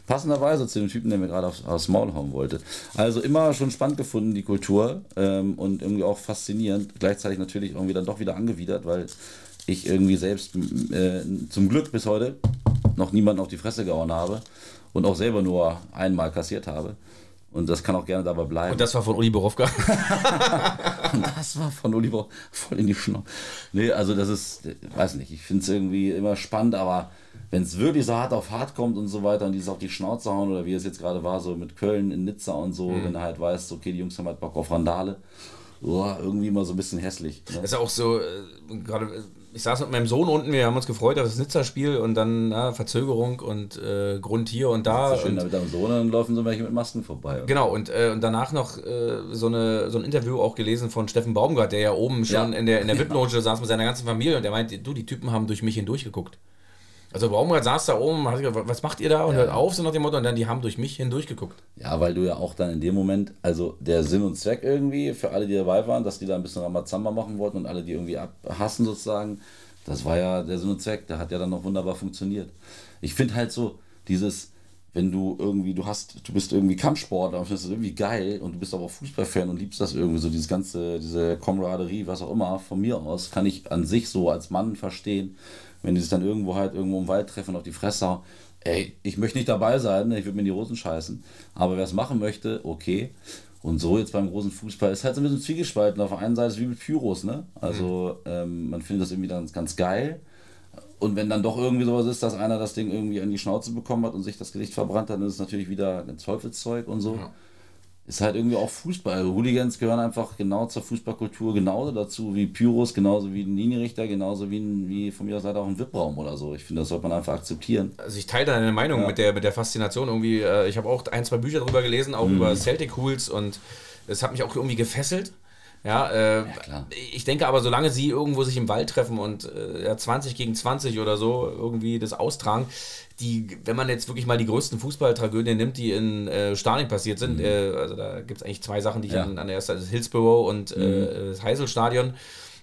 Passenderweise zu dem Typen, der mir gerade aufs, aufs Maul hauen wollte. Also immer schon spannend gefunden, die Kultur ähm, und irgendwie auch faszinierend. Gleichzeitig natürlich irgendwie dann doch wieder angewidert, weil ich irgendwie selbst äh, zum Glück bis heute noch niemanden auf die Fresse gehauen habe und auch selber nur einmal kassiert habe. Und das kann auch gerne dabei bleiben. Und das war von Uli Borowka. und das war von Uli Borowka voll in die Schnauze. Nee, also das ist, weiß nicht, ich finde es irgendwie immer spannend, aber wenn es wirklich so hart auf hart kommt und so weiter und die es auf die Schnauze hauen oder wie es jetzt gerade war, so mit Köln in Nizza und so, mhm. wenn du halt weißt, okay, die Jungs haben halt Bock auf Randale, oh, irgendwie immer so ein bisschen hässlich. Ne? Ist auch so, äh, gerade, ich saß mit meinem Sohn unten, wir haben uns gefreut auf das Nizza-Spiel und dann na, Verzögerung und äh, Grund hier und da. Ist schön, und, mit deinem Sohn dann laufen so welche mit Masken vorbei. Oder? Genau, und, äh, und danach noch äh, so, eine, so ein Interview auch gelesen von Steffen Baumgart, der ja oben schon ja. in der, in der VIP-Loge saß mit seiner ganzen Familie und der meint, du, die Typen haben durch mich hindurch geguckt. Also Baumgart saß da oben, hat gesagt, was macht ihr da? Und hört auf, so nach dem Motto. Und dann die haben durch mich hindurch geguckt. Ja, weil du ja auch dann in dem Moment, also der Sinn und Zweck irgendwie für alle, die dabei waren, dass die da ein bisschen Ramazamba machen wollten und alle, die irgendwie abhassen sozusagen, das war ja der Sinn und Zweck. Der hat ja dann noch wunderbar funktioniert. Ich finde halt so, dieses, wenn du irgendwie, du hast, du bist irgendwie Kampfsportler und findest das irgendwie geil und du bist aber auch Fußballfan und liebst das irgendwie so, dieses ganze, diese Camaraderie, was auch immer, von mir aus, kann ich an sich so als Mann verstehen, wenn die sich dann irgendwo halt irgendwo im Wald treffen und auf die Fresse hauen. Ey, ich möchte nicht dabei sein, ich würde mir in die Rosen scheißen. Aber wer es machen möchte, okay. Und so jetzt beim großen Fußball ist halt so ein bisschen zwiegespalten. Auf der einen Seite ist es wie mit Pyros, ne? Also mhm. ähm, man findet das irgendwie dann ganz geil. Und wenn dann doch irgendwie sowas ist, dass einer das Ding irgendwie an die Schnauze bekommen hat und sich das Gesicht verbrannt hat, dann ist es natürlich wieder ein Teufelszeug und so. Ja ist halt irgendwie auch Fußball. Also Hooligans gehören einfach genau zur Fußballkultur genauso dazu wie Pyros, genauso wie ein Linienrichter, genauso wie, ein, wie von mir aus halt auch ein VIP-Raum oder so. Ich finde, das sollte man einfach akzeptieren. Also ich teile deine Meinung ja. mit, der, mit der Faszination irgendwie. Äh, ich habe auch ein, zwei Bücher darüber gelesen, auch mhm. über Celtic Hools und es hat mich auch irgendwie gefesselt. Ja, äh, ja ich denke aber, solange sie irgendwo sich im Wald treffen und äh, ja, 20 gegen 20 oder so irgendwie das austragen, die, wenn man jetzt wirklich mal die größten Fußballtragödien nimmt, die in äh, Stadien passiert sind, mhm. äh, also da gibt es eigentlich zwei Sachen, die ich ja. an, an der ersten, also Hillsborough und äh, mhm. das Heiselstadion.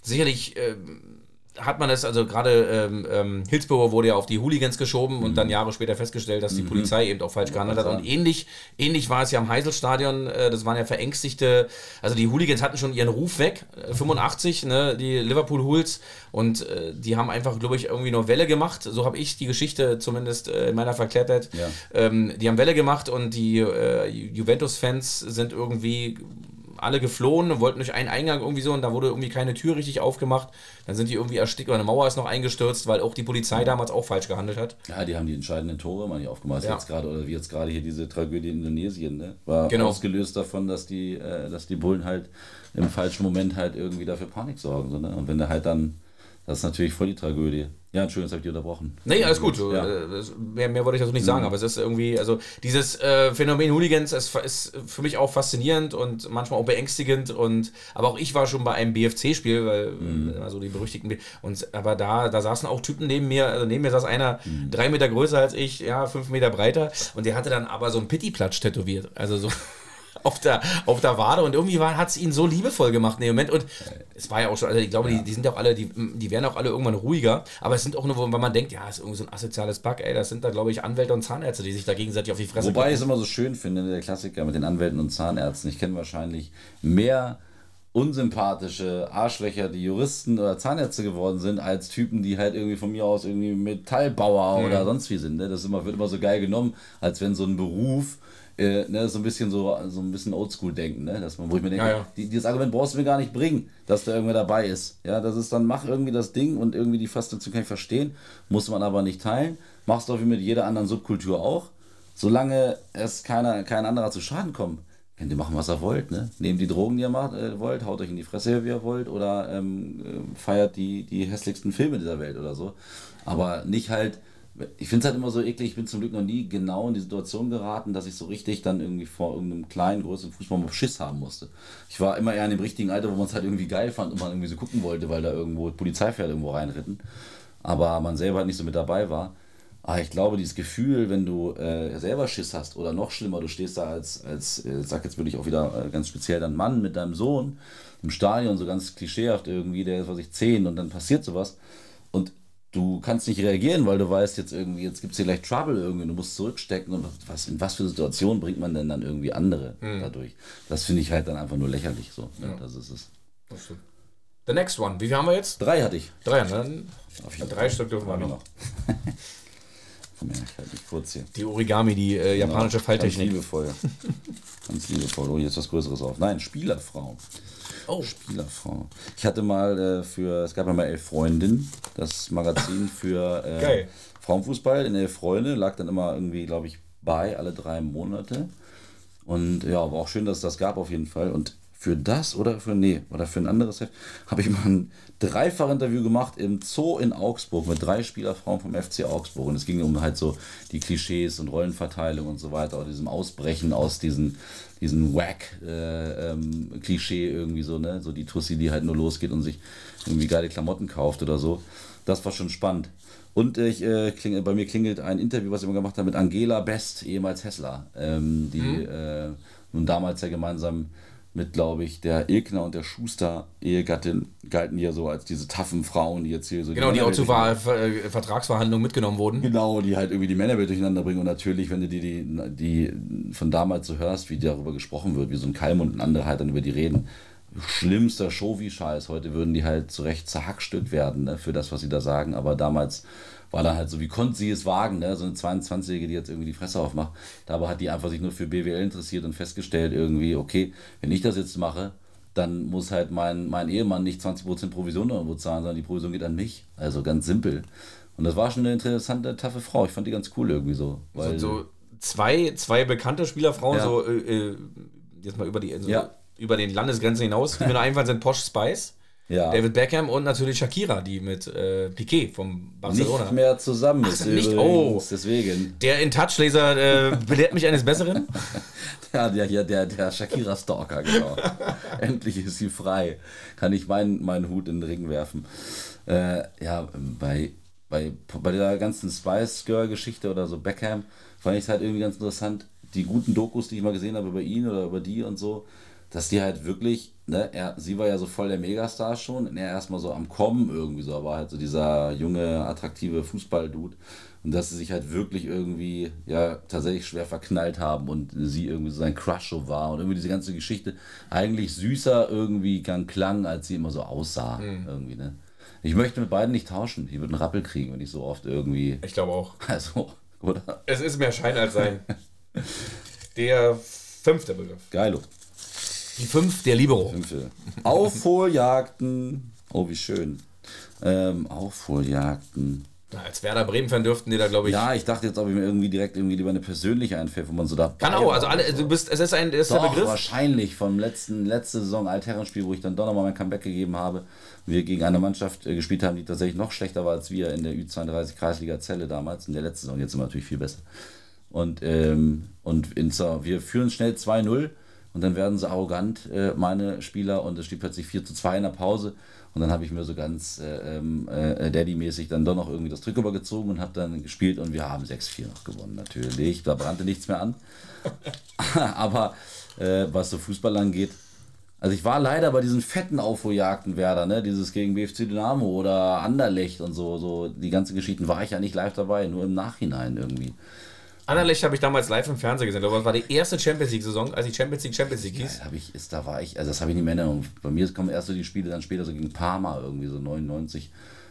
Sicherlich ähm, hat man es, also gerade ähm, ähm, Hillsborough wurde ja auf die Hooligans geschoben mhm. und dann Jahre später festgestellt, dass die mhm. Polizei eben auch falsch gehandelt hat. Und ähnlich, ähnlich war es ja am Heiselstadion, äh, das waren ja verängstigte, also die Hooligans hatten schon ihren Ruf weg, äh, 85, ne, die Liverpool Hools, und äh, die haben einfach, glaube ich, irgendwie nur Welle gemacht. So habe ich die Geschichte zumindest äh, in meiner Verklärtheit. Ja. Ähm, die haben Welle gemacht und die äh, Juventus-Fans sind irgendwie alle geflohen, wollten durch einen Eingang irgendwie so und da wurde irgendwie keine Tür richtig aufgemacht. Dann sind die irgendwie erstickt oder eine Mauer ist noch eingestürzt, weil auch die Polizei damals auch falsch gehandelt hat. Ja, die haben die entscheidenden Tore mal nicht aufgemacht. Ja. Jetzt gerade, oder wie jetzt gerade hier diese Tragödie in Indonesien, ne? War genau. ausgelöst davon, dass die, äh, dass die Bullen halt im falschen Moment halt irgendwie dafür Panik sorgen. So, ne? Und wenn der halt dann das ist natürlich voll die Tragödie. Ja, Entschuldigung, jetzt habe ich unterbrochen. Nee, alles gut. Ja. Äh, mehr, mehr wollte ich dazu nicht sagen, mhm. aber es ist irgendwie, also dieses äh, Phänomen Hooligans ist, ist, für mich auch faszinierend und manchmal auch beängstigend. Und aber auch ich war schon bei einem BFC-Spiel, weil mhm. also die berüchtigten und aber da, da saßen auch Typen neben mir, also neben mir saß einer mhm. drei Meter größer als ich, ja, fünf Meter breiter und der hatte dann aber so einen Pittiplatsch tätowiert. Also so auf der, auf der Wade und irgendwie hat es ihn so liebevoll gemacht in dem Moment. Und es war ja auch schon, also ich glaube, ja. die, die sind ja auch alle, die, die werden auch alle irgendwann ruhiger, aber es sind auch nur, weil man denkt, ja, ist irgendwie so ein asoziales Pack, ey, das sind da, glaube ich, Anwälte und Zahnärzte, die sich da gegenseitig auf die Fresse Wobei ich es immer so schön finde, der Klassiker mit den Anwälten und Zahnärzten. Ich kenne wahrscheinlich mehr unsympathische Arschlöcher, die Juristen oder Zahnärzte geworden sind, als Typen, die halt irgendwie von mir aus irgendwie Metallbauer mhm. oder sonst wie sind. Ne? Das immer, wird immer so geil genommen, als wenn so ein Beruf äh, ne, so ein bisschen so, so ein bisschen Oldschool-Denken, ne? Dass man, wo ich mir denke, ja, ja. Die, dieses Argument brauchst du mir gar nicht bringen, dass da irgendwer dabei ist. Ja, das ist dann, mach irgendwie das Ding und irgendwie die Faszination kann ich verstehen, muss man aber nicht teilen. Machst du wie mit jeder anderen Subkultur auch. Solange es keiner, kein anderer zu Schaden kommt, könnt ihr machen, was ihr wollt. Ne? Nehmt die Drogen, die ihr macht, äh, wollt, haut euch in die Fresse, wie ihr wollt, oder ähm, äh, feiert die, die hässlichsten Filme dieser Welt oder so. Aber nicht halt ich finde es halt immer so eklig, ich bin zum Glück noch nie genau in die Situation geraten, dass ich so richtig dann irgendwie vor irgendeinem kleinen, größeren Fußball mal Schiss haben musste. Ich war immer eher in dem richtigen Alter, wo man es halt irgendwie geil fand und man irgendwie so gucken wollte, weil da irgendwo Polizeipferde irgendwo reinritten. Aber man selber halt nicht so mit dabei war. Aber ich glaube, dieses Gefühl, wenn du äh, selber Schiss hast oder noch schlimmer, du stehst da als, als äh, sag jetzt wirklich auch wieder äh, ganz speziell dann Mann mit deinem Sohn im Stadion, so ganz klischeehaft irgendwie, der ist, was ich, zehn und dann passiert sowas. Und du kannst nicht reagieren, weil du weißt jetzt irgendwie, jetzt gibt es hier gleich Trouble irgendwie, du musst zurückstecken und was, in was für Situationen bringt man denn dann irgendwie andere mhm. dadurch? Das finde ich halt dann einfach nur lächerlich so. Ja. Das ist es. Das stimmt. The next one. Wie viel haben wir jetzt? Drei hatte ich. Drei, ne? dann drei Stück dürfen wir noch. noch. Ich halte mich kurz hier. Die Origami, die äh, genau. japanische genau, Falltechnik. Ganz liebevoll. ganz liebevoll. Oh, hier ist was Größeres auf. Nein, Spielerfrau. Oh. Spielerfrau. Ich hatte mal äh, für, es gab ja mal Elf Freundinnen, das Magazin für äh, Frauenfußball in Elf Freunde, lag dann immer irgendwie, glaube ich, bei, alle drei Monate. Und ja, war auch schön, dass es das gab auf jeden Fall. Und für das oder für, nee, oder für ein anderes Heft, habe ich mal ein Dreifach-Interview gemacht im Zoo in Augsburg mit drei Spielerfrauen vom FC Augsburg. Und es ging um halt so die Klischees und Rollenverteilung und so weiter, auch diesem Ausbrechen aus diesen, diesen Wack-Klischee äh, ähm, irgendwie so, ne? So die Tussi, die halt nur losgeht und sich irgendwie geile Klamotten kauft oder so. Das war schon spannend. Und ich, äh, kling, bei mir klingelt ein Interview, was ich immer gemacht habe mit Angela Best, ehemals Hessler, ähm, die mhm. äh, nun damals ja gemeinsam mit, glaube ich, der Ilkner und der Schuster Ehegattin galten ja so als diese taffen Frauen, die jetzt hier so. Genau, die, die auch zu Ver Ver Vertragsverhandlungen mitgenommen wurden. Genau, die halt irgendwie die Männerwelt durcheinander bringen. Und natürlich, wenn du die, die, die von damals so hörst, wie darüber gesprochen wird, wie so ein Kalmund und andere halt dann über die reden, schlimmster Show wie Scheiß. Heute würden die halt zurecht zerhackstückt werden ne, für das, was sie da sagen. Aber damals war dann halt so, wie konnte sie es wagen, ne? so eine 22-Jährige, die jetzt irgendwie die Fresse aufmacht. Dabei hat die einfach sich nur für BWL interessiert und festgestellt irgendwie, okay, wenn ich das jetzt mache, dann muss halt mein, mein Ehemann nicht 20% Provision irgendwo zahlen, sondern die Provision geht an mich. Also ganz simpel. Und das war schon eine interessante, taffe Frau. Ich fand die ganz cool irgendwie so. Weil so, zwei, zwei bekannte Spielerfrauen, ja. so äh, äh jetzt mal über die also ja über den Landesgrenzen hinaus. Die mir nur einfallen sind Posh Spice. Ja. David Beckham und natürlich Shakira, die mit äh, Piquet vom Barcelona. Nicht mehr zusammen ist nicht, oh, deswegen. Der in Touchlaser äh, belehrt mich eines Besseren. ja, der, der, der, der Shakira-Stalker, genau. Endlich ist sie frei. Kann ich meinen, meinen Hut in den Ring werfen. Äh, ja, bei, bei, bei der ganzen Spice Girl-Geschichte oder so Beckham fand ich es halt irgendwie ganz interessant. Die guten Dokus, die ich mal gesehen habe über ihn oder über die und so, dass die halt wirklich, ne, er, sie war ja so voll der Megastar schon, und er erstmal so am Kommen irgendwie so, aber halt so dieser junge, attraktive Fußball-Dude. Und dass sie sich halt wirklich irgendwie, ja, tatsächlich schwer verknallt haben und sie irgendwie so sein Crush so war und irgendwie diese ganze Geschichte eigentlich süßer irgendwie gang klang, als sie immer so aussah. Mhm. Irgendwie, ne? Ich möchte mit beiden nicht tauschen. Ich würde einen Rappel kriegen, wenn ich so oft irgendwie. Ich glaube auch. Also, oder? Es ist mehr Schein als Sein. der fünfte Begriff. Geilo. Die fünf der Libero. Fünfte. Aufholjagden. Oh, wie schön. Ähm, Aufholjagden. Als Werder Bremen-Fan dürften die da, glaube ich. Ja, ich dachte jetzt, ob ich mir irgendwie direkt irgendwie lieber eine persönliche einfällt, wo man so da. Kann auch, also alle, du bist, es ist ein, ist Doch, der Begriff. wahrscheinlich vom letzten, letzte Saison Altherrenspiel, wo ich dann doch nochmal mein Comeback gegeben habe. Wir gegen eine Mannschaft äh, gespielt haben, die tatsächlich noch schlechter war als wir in der Ü32 Kreisliga Zelle damals. In der letzten Saison, jetzt sind wir natürlich viel besser. Und, ähm, und in, wir führen schnell 2-0 und dann werden sie arrogant, äh, meine Spieler, und es steht plötzlich 4 zu 2 in der Pause. Und dann habe ich mir so ganz äh, ähm, äh, Daddy-mäßig dann doch noch irgendwie das Trick übergezogen und habe dann gespielt und wir haben 6-4 noch gewonnen, natürlich. Da brannte nichts mehr an. Aber äh, was so Fußball angeht, also ich war leider bei diesen fetten Aufholjagden Werder, ne? Dieses gegen BFC Dynamo oder Anderlecht und so, so die ganzen Geschichten war ich ja nicht live dabei, nur im Nachhinein irgendwie. Anderlecht habe ich damals live im Fernsehen gesehen. Das war die erste Champions League-Saison, als die Champions League Champions League hieß. Ja, ich, ist, da war ich, also das habe ich nicht mehr in Erinnerung. Bei mir kommen erst so die Spiele, dann später so gegen Parma irgendwie so 99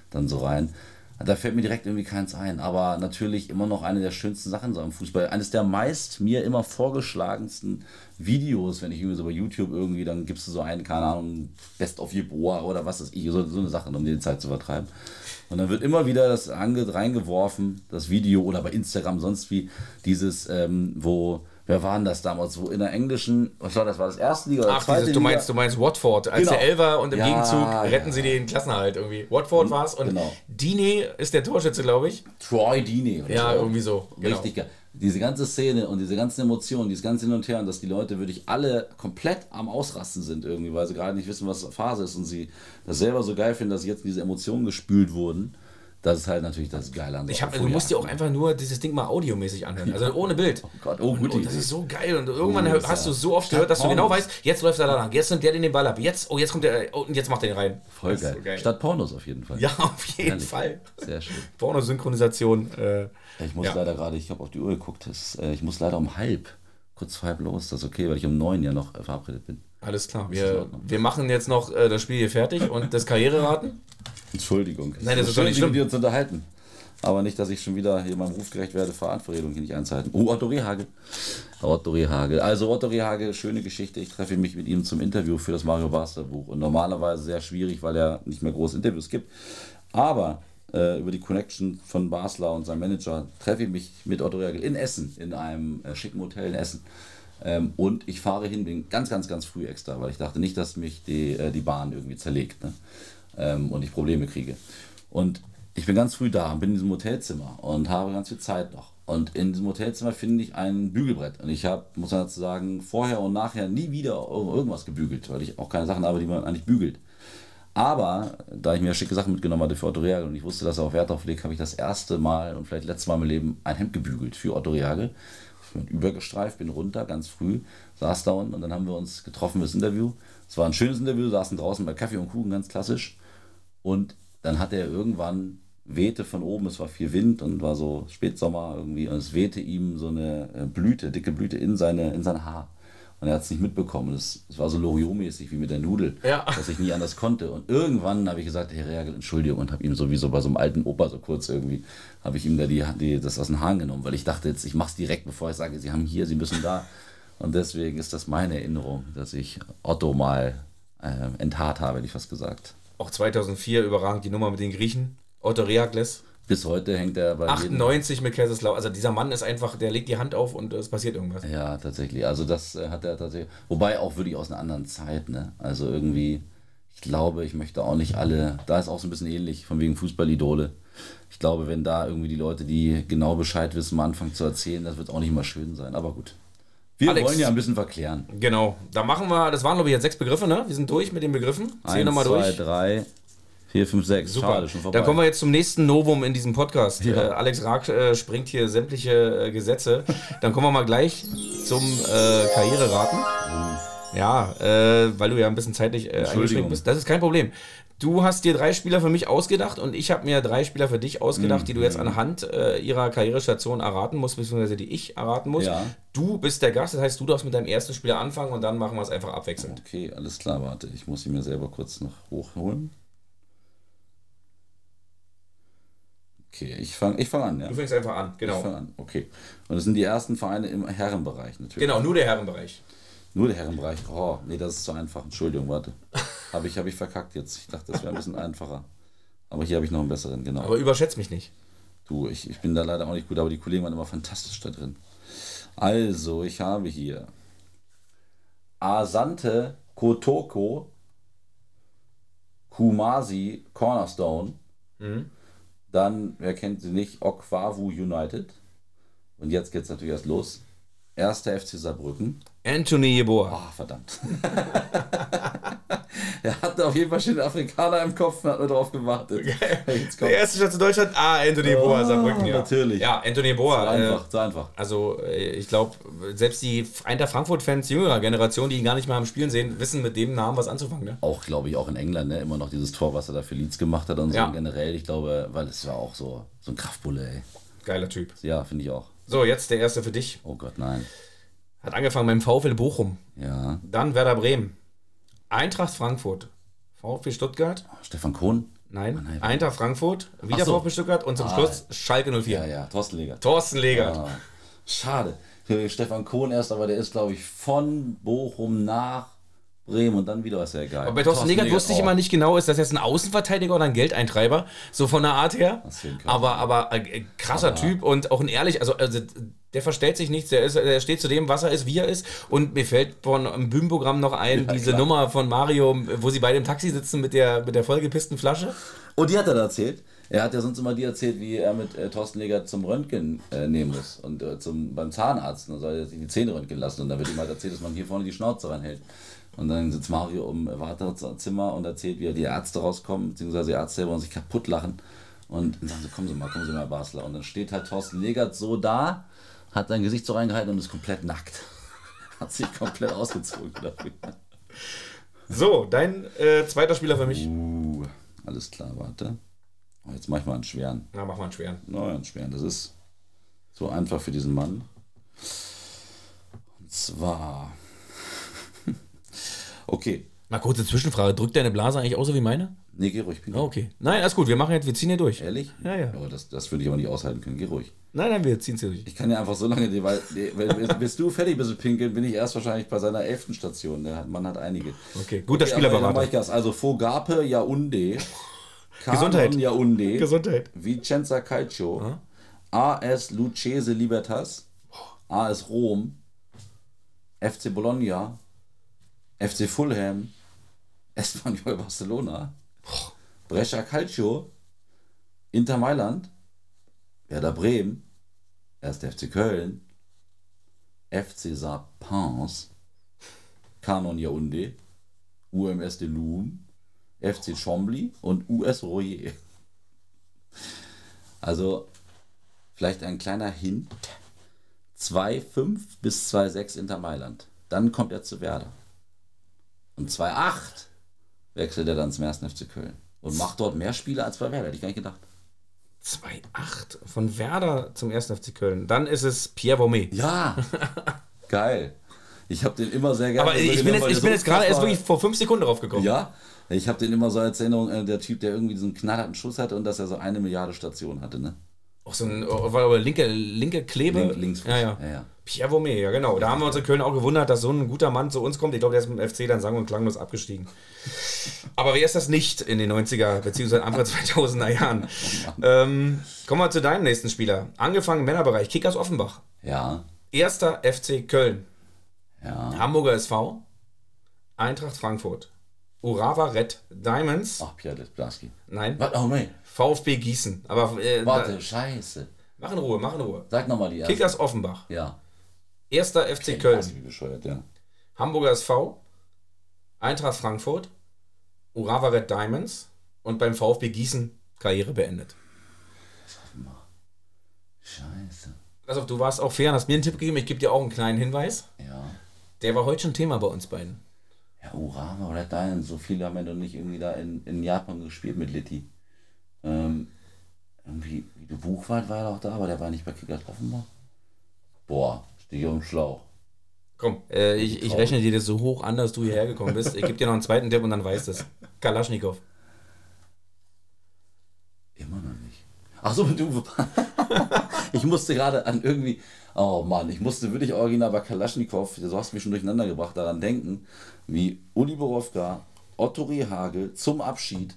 dann so rein. Da fällt mir direkt irgendwie keins ein. Aber natürlich immer noch eine der schönsten Sachen so am Fußball. Eines der meist mir immer vorgeschlagensten Videos, wenn ich irgendwie so bei YouTube irgendwie, dann gibst du so einen, keine Ahnung, Best of Jeboa oder was ist ich, so, so eine Sache, um die Zeit zu vertreiben. Und dann wird immer wieder das reingeworfen, das Video oder bei Instagram sonst wie, dieses, ähm, wo, wer waren das damals, wo in der englischen, was war das, war das erste Liga oder Ach, zweite dieses, du meinst, du meinst Watford, als genau. der Elfer und im ja, Gegenzug retten ja. sie den Klassenerhalt irgendwie. Watford war es und genau. Dine ist der Torschütze, glaube ich. Troy Dine. Ja, so. irgendwie so. Genau. Richtig geil diese ganze Szene und diese ganzen Emotionen, dieses ganze Hin und Her und dass die Leute wirklich alle komplett am Ausrasten sind irgendwie, weil sie gerade nicht wissen, was Phase ist und sie das selber so geil finden, dass jetzt diese Emotionen gespült wurden. Das ist halt natürlich das Geile an so ich hab, Du musst dir auch einfach nur dieses Ding mal audiomäßig anhören, also ohne Bild. Oh Gott, oh gut. Und, das ist so geil und irgendwann oh, hast du so oft gehört, dass du genau weißt, jetzt läuft er da lang, jetzt nimmt der den Ball ab, jetzt, oh, jetzt kommt der, oh, und jetzt macht er den rein. Voll geil. So geil. Statt Pornos auf jeden Fall. Ja, auf jeden Herrlich. Fall. Sehr schön. Pornosynchronisation. Äh, ich muss ja. leider gerade, ich habe auf die Uhr geguckt, das, äh, ich muss leider um halb, kurz vor halb los, das ist okay, weil ich um neun ja noch äh, verabredet bin. Alles klar, wir, wir machen jetzt noch äh, das Spiel hier fertig und das Karriereraten. Entschuldigung. Nein, das ist doch nicht schlimm. wir uns unterhalten. Aber nicht, dass ich schon wieder hier meinem Ruf gerecht werde, Verantwortung hier nicht einzuhalten. Oh, Otto Rehagel. Otto Rehagel. Also Otto Rehagel, schöne Geschichte. Ich treffe mich mit ihm zum Interview für das Mario Basler Buch. Und normalerweise sehr schwierig, weil er nicht mehr große Interviews gibt. Aber äh, über die Connection von Basler und seinem Manager treffe ich mich mit Otto Rehagel in Essen, in einem äh, schicken Hotel in Essen. Ähm, und ich fahre hin, bin ganz, ganz, ganz früh extra, weil ich dachte nicht, dass mich die, äh, die Bahn irgendwie zerlegt ne? ähm, und ich Probleme kriege. Und ich bin ganz früh da, bin in diesem Hotelzimmer und habe ganz viel Zeit noch. Und in diesem Hotelzimmer finde ich ein Bügelbrett. Und ich habe, muss man dazu sagen, vorher und nachher nie wieder irgendwas gebügelt, weil ich auch keine Sachen habe, die man eigentlich bügelt. Aber da ich mir schicke Sachen mitgenommen hatte für Otto Reagel und ich wusste, dass er auch Wert darauf legt, habe ich das erste Mal und vielleicht letztes Mal im Leben ein Hemd gebügelt für Otto Reagel. Übergestreift, bin runter, ganz früh, saß da unten und dann haben wir uns getroffen fürs Interview. Es war ein schönes Interview, saßen draußen bei Kaffee und Kuchen, ganz klassisch. Und dann hat er irgendwann wehte von oben, es war viel Wind und war so Spätsommer irgendwie und es wehte ihm so eine äh, Blüte, dicke Blüte in, seine, in sein Haar. Und er hat es nicht mitbekommen. Es, war so Loriot-mäßig wie mit der Nudel, ja. dass ich nie anders konnte. Und irgendwann habe ich gesagt, Herr Reagel, Entschuldigung, und habe ihm sowieso bei so einem alten Opa so kurz irgendwie, habe ich ihm da die, die, das aus dem Hahn genommen, weil ich dachte jetzt, ich mache es direkt, bevor ich sage, Sie haben hier, Sie müssen da. Und deswegen ist das meine Erinnerung, dass ich Otto mal äh, enthaart habe, hätte ich fast gesagt. Auch 2004 überragend die Nummer mit den Griechen. Otto Reagles. Bis heute hängt er bei 98 jedem. mit Kaiserslautern. Also dieser Mann ist einfach, der legt die Hand auf und es passiert irgendwas. Ja, tatsächlich. Also das äh, hat er tatsächlich. Wobei auch wirklich aus einer anderen Zeit. Ne? Also irgendwie, ich glaube, ich möchte auch nicht alle. Da ist auch so ein bisschen ähnlich, von wegen Fußballidole. Ich glaube, wenn da irgendwie die Leute, die genau Bescheid wissen, mal anfangen zu erzählen, das wird auch nicht immer schön sein. Aber gut. Wir Alex, wollen ja ein bisschen verklären. Genau. Da machen wir, das waren glaube ich jetzt sechs Begriffe, ne? Wir sind durch mit den Begriffen. Zählen nochmal durch. Zwei, drei, 4, 5, 6. Super. Schade, schon vorbei. Dann kommen wir jetzt zum nächsten Novum in diesem Podcast. Ja. Äh, Alex Raag äh, springt hier sämtliche äh, Gesetze. Dann kommen wir mal gleich zum äh, Karriereraten. Mhm. Ja, äh, weil du ja ein bisschen zeitlich äh, eingeschränkt bist. Das ist kein Problem. Du hast dir drei Spieler für mich ausgedacht und ich habe mir drei Spieler für dich ausgedacht, mhm. die du jetzt anhand äh, ihrer Karrierestation erraten musst, beziehungsweise die ich erraten muss. Ja. Du bist der Gast, das heißt, du darfst mit deinem ersten Spieler anfangen und dann machen wir es einfach abwechselnd. Okay, alles klar, warte. Ich muss ihn mir selber kurz noch hochholen. Okay, ich fange ich fang an, ja. Du fängst einfach an, genau. Ich fange an, okay. Und das sind die ersten Vereine im Herrenbereich natürlich. Genau, nur der Herrenbereich. Nur der Herrenbereich. Oh, nee, das ist zu einfach. Entschuldigung, warte. Habe ich, hab ich verkackt jetzt. Ich dachte, das wäre ein bisschen einfacher. Aber hier habe ich noch einen besseren, genau. Aber überschätzt mich nicht. Du, ich, ich bin da leider auch nicht gut, aber die Kollegen waren immer fantastisch da drin. Also, ich habe hier Asante Kotoko Kumasi Cornerstone. Mhm. Dann, wer kennt sie nicht, Okwavu United. Und jetzt geht es natürlich erst los. Erster FC Saarbrücken. Anthony Jeboa. Ah, oh, verdammt. er hatte auf jeden Fall schon den Afrikaner im Kopf und hat nur darauf gewartet. Der erste Stadt in Deutschland, ah, Anthony Jeboa, oh, Saarbrücken, ja. Natürlich. Ja, Anthony Jeboa. Zu einfach, äh, zu einfach. Also, äh, ich glaube, selbst die Eintracht Frankfurt-Fans jüngerer Generation, die ihn gar nicht mehr am Spielen sehen, wissen mit dem Namen was anzufangen. Ne? Auch, glaube ich, auch in England, ne? immer noch dieses Tor, was er da für Leeds gemacht hat und so ja. generell. Ich glaube, weil es war auch so, so ein Kraftbulle, ey. Geiler Typ. Ja, finde ich auch. So, jetzt der erste für dich. Oh Gott, nein. Hat angefangen beim VfL Bochum. Ja. Dann Werder Bremen. Eintracht Frankfurt. VfB Stuttgart. Stefan Kohn. Nein, nein Eintracht Frankfurt, wieder so. VfB Stuttgart und zum ah, Schluss Schalke 04. Ja, ja, Thorsten Legert. Thorsten Legert. Ja. Schade. Stefan Kohn erst, aber der ist, glaube ich, von Bochum nach Bremen und dann wieder ist ja egal. Aber bei Thorsten, Legert wusste ich oh. immer nicht genau, ist das jetzt ein Außenverteidiger oder ein Geldeintreiber? So von der Art her. Aber, aber äh, krasser aber. Typ und auch ein ehrlich, also, also der verstellt sich nichts, der, ist, der steht zu dem, was er ist, wie er ist. Und mir fällt von einem Bühnenprogramm noch ein, ja, diese klar. Nummer von Mario, wo sie beide im Taxi sitzen mit der, mit der vollgepissten Flasche. Und die hat er da erzählt. Er hat ja sonst immer die erzählt, wie er mit äh, Thorsten Legert zum Röntgen äh, nehmen muss und äh, zum, beim Zahnarzt. Dann soll er sich die Zähne röntgen lassen und dann wird ihm halt erzählt, dass man hier vorne die Schnauze reinhält. Und dann sitzt Mario im Wartezimmer und erzählt, wie die Ärzte rauskommen, beziehungsweise die Ärzte selber und sich kaputt lachen. Und dann sagen sie, kommen Sie mal, kommen Sie mal, Basler. Und dann steht halt Thorsten Legert so da, hat sein Gesicht so reingehalten und ist komplett nackt. hat sich komplett ausgezogen dafür. So, dein äh, zweiter Spieler für mich. Uh, alles klar, warte. Oh, jetzt mach ich mal einen schweren. Na, mach mal einen schweren. Na, einen schweren. Das ist so einfach für diesen Mann. Und zwar Okay. Mal kurze Zwischenfrage. Drückt deine Blase eigentlich auch so wie meine? Nee, geh ruhig. Oh, okay. Nein, alles gut. Wir machen jetzt, wir ziehen hier durch. Ehrlich? Ja, ja. Aber das, das würde ich aber nicht aushalten können. Geh ruhig. Nein, nein, wir ziehen es hier durch. Ich kann ja einfach so lange, weil bis du fertig bist mit Pinkeln, bin ich erst wahrscheinlich bei seiner elften Station. Der Mann hat einige. Okay, guter okay, Spielerberater. Also Fogape Yaounde. Gesundheit. Yaounde. Gesundheit. Vicenza Calcio. AS Lucchese Libertas. AS Rom. FC Bologna, FC Fulham, Espanyol Barcelona, Brescia Calcio, Inter Mailand, Werder Bremen, 1. FC Köln, FC Sapins, Canon Yaoundé, UMS de Loum, FC Chambly und US Royer. Also vielleicht ein kleiner Hint. 2,5 bis 2,6 Inter Mailand. Dann kommt er zu Werder. Und 2,8 wechselt er dann zum 1. FC Köln. Und macht dort mehr Spiele als bei Werder, hätte ich gar nicht gedacht. 2,8 von Werder zum 1. FC Köln. Dann ist es Pierre Vomé. Ja, geil. Ich habe den immer sehr gerne. Aber ich bin jetzt, ich bin jetzt gerade erst wirklich vor fünf Sekunden drauf gekommen. Ja, ich habe den immer so als Erinnerung, äh, der Typ, der irgendwie diesen knallharten Schuss hatte und dass er so eine Milliarde Stationen hatte, ne? Auch so ein oh, war linke, linke Klebe. Link, links. Ja, ja. ja, ja. Pierre Vomé, ja genau. Da haben wir uns in Köln auch gewundert, dass so ein guter Mann zu uns kommt. Ich glaube, der ist mit dem FC dann sang- und klanglos abgestiegen. Aber wer ist das nicht in den 90er bzw. Anfang 2000er Jahren? ähm, kommen wir zu deinem nächsten Spieler. Angefangen im Männerbereich, Kickers Offenbach. Ja, Erster FC Köln. ja. Hamburger SV. Eintracht Frankfurt. Urawa Red Diamonds. Ach, Pierre Lesblarski. Nein, Was? Oh, nee. VfB Gießen. Aber äh, Warte, da, scheiße. mach in Ruhe, mach in Ruhe. Sag nochmal die erste. Kickers Offenbach. Ja. Erster FC Ich Köln. wie bescheuert, ja. Hamburger SV, Eintracht Frankfurt, Urawa Red Diamonds und beim VfB Gießen Karriere beendet. Scheiße. Also du warst auch fair und hast mir einen Tipp gegeben. Ich gebe dir auch einen kleinen Hinweis. Ja. Der war heute schon Thema bei uns beiden. Ja, Urama oder Diamond, so viele haben ja noch nicht irgendwie da in, in Japan gespielt mit Litti. Ähm, irgendwie, wie du Buchwald war ja auch da, aber der war nicht bei Kickers Offenbach. Boah, stehe ich auf dem Schlauch. Komm, äh, ich, ich rechne dir das so hoch an, dass du hierher gekommen bist. Ich gebe dir noch einen zweiten Tipp und dann weißt es. Kalaschnikow. Immer noch nicht. Ach so, du. Ich musste gerade an irgendwie. Oh Mann, ich musste wirklich original bei Kalaschnikow, so hast du mich schon durcheinander gebracht, daran denken, wie Uli Borowka, Otto Rehagel zum Abschied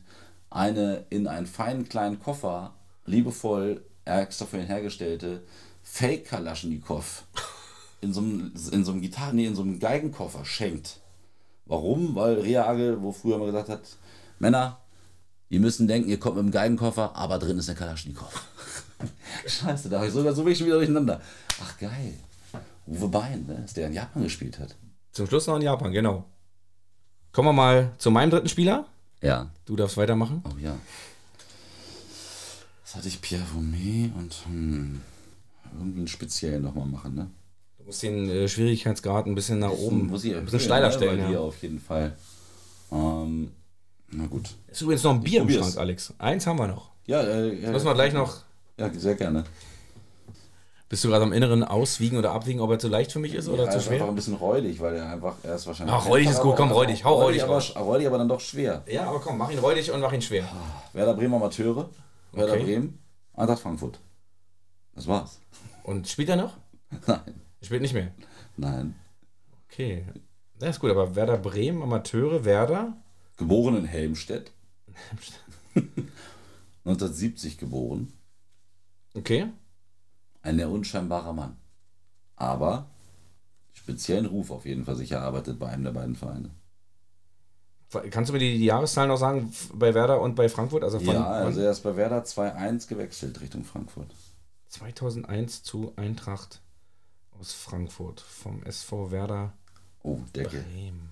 eine in einen feinen kleinen Koffer, liebevoll extra für ihn hergestellte Fake Kalaschnikow in so einem, in so einem Gitarren, nee, in so einem Geigenkoffer schenkt. Warum? Weil Rehagel, wo früher mal gesagt hat, Männer, ihr müssen denken, ihr kommt mit dem Geigenkoffer, aber drin ist eine Kalaschnikow. Scheiße, da habe ich sogar so ich schon wieder durcheinander. Ach geil. Uwe Bein, ne? Dass der in Japan gespielt hat. Zum Schluss noch in Japan, genau. Kommen wir mal zu meinem dritten Spieler. Ja. Du darfst weitermachen. Oh ja. Was hatte ich Pierre Vomé und hm, irgendwie einen speziellen nochmal machen, ne? Du musst den äh, Schwierigkeitsgrad ein bisschen nach oben, Muss ich ein bisschen steiler ne? stellen. Ja. auf jeden Fall. Ähm, na gut. Ist übrigens noch ein Bier im. Schrank, Alex. Eins haben wir noch. Ja, äh, ja, Müssen wir gleich noch. Ja, sehr gerne. Bist du gerade am Inneren auswiegen oder abwiegen, ob er zu leicht für mich ist oder ja, zu ist einfach schwer? ein bisschen räudig, weil er einfach, er ist wahrscheinlich. Ach, räudig ist gut, komm, räudig, hau räudig aber, räudig, aber dann doch schwer. Ja, aber komm, mach ihn räudig und mach ihn schwer. Werder Bremen Amateure, Werder Okay. Bremen, Eintracht Frankfurt. Das war's. Und spielt er noch? Nein, Spielt nicht mehr. nein. Okay. Das ist gut, aber Werder Bremen, Amateure, Werder. Geboren in Helmstedt. 1970 geboren. Okay. Ein sehr unscheinbarer Mann. Aber speziellen Ruf auf jeden Fall sich erarbeitet bei einem der beiden Vereine. Kannst du mir die, die Jahreszahlen noch sagen bei Werder und bei Frankfurt? Also von, ja, also er ist bei Werder 2-1 gewechselt Richtung Frankfurt. 2001 zu Eintracht aus Frankfurt vom SV Werder Oh, Deckel. Bremen.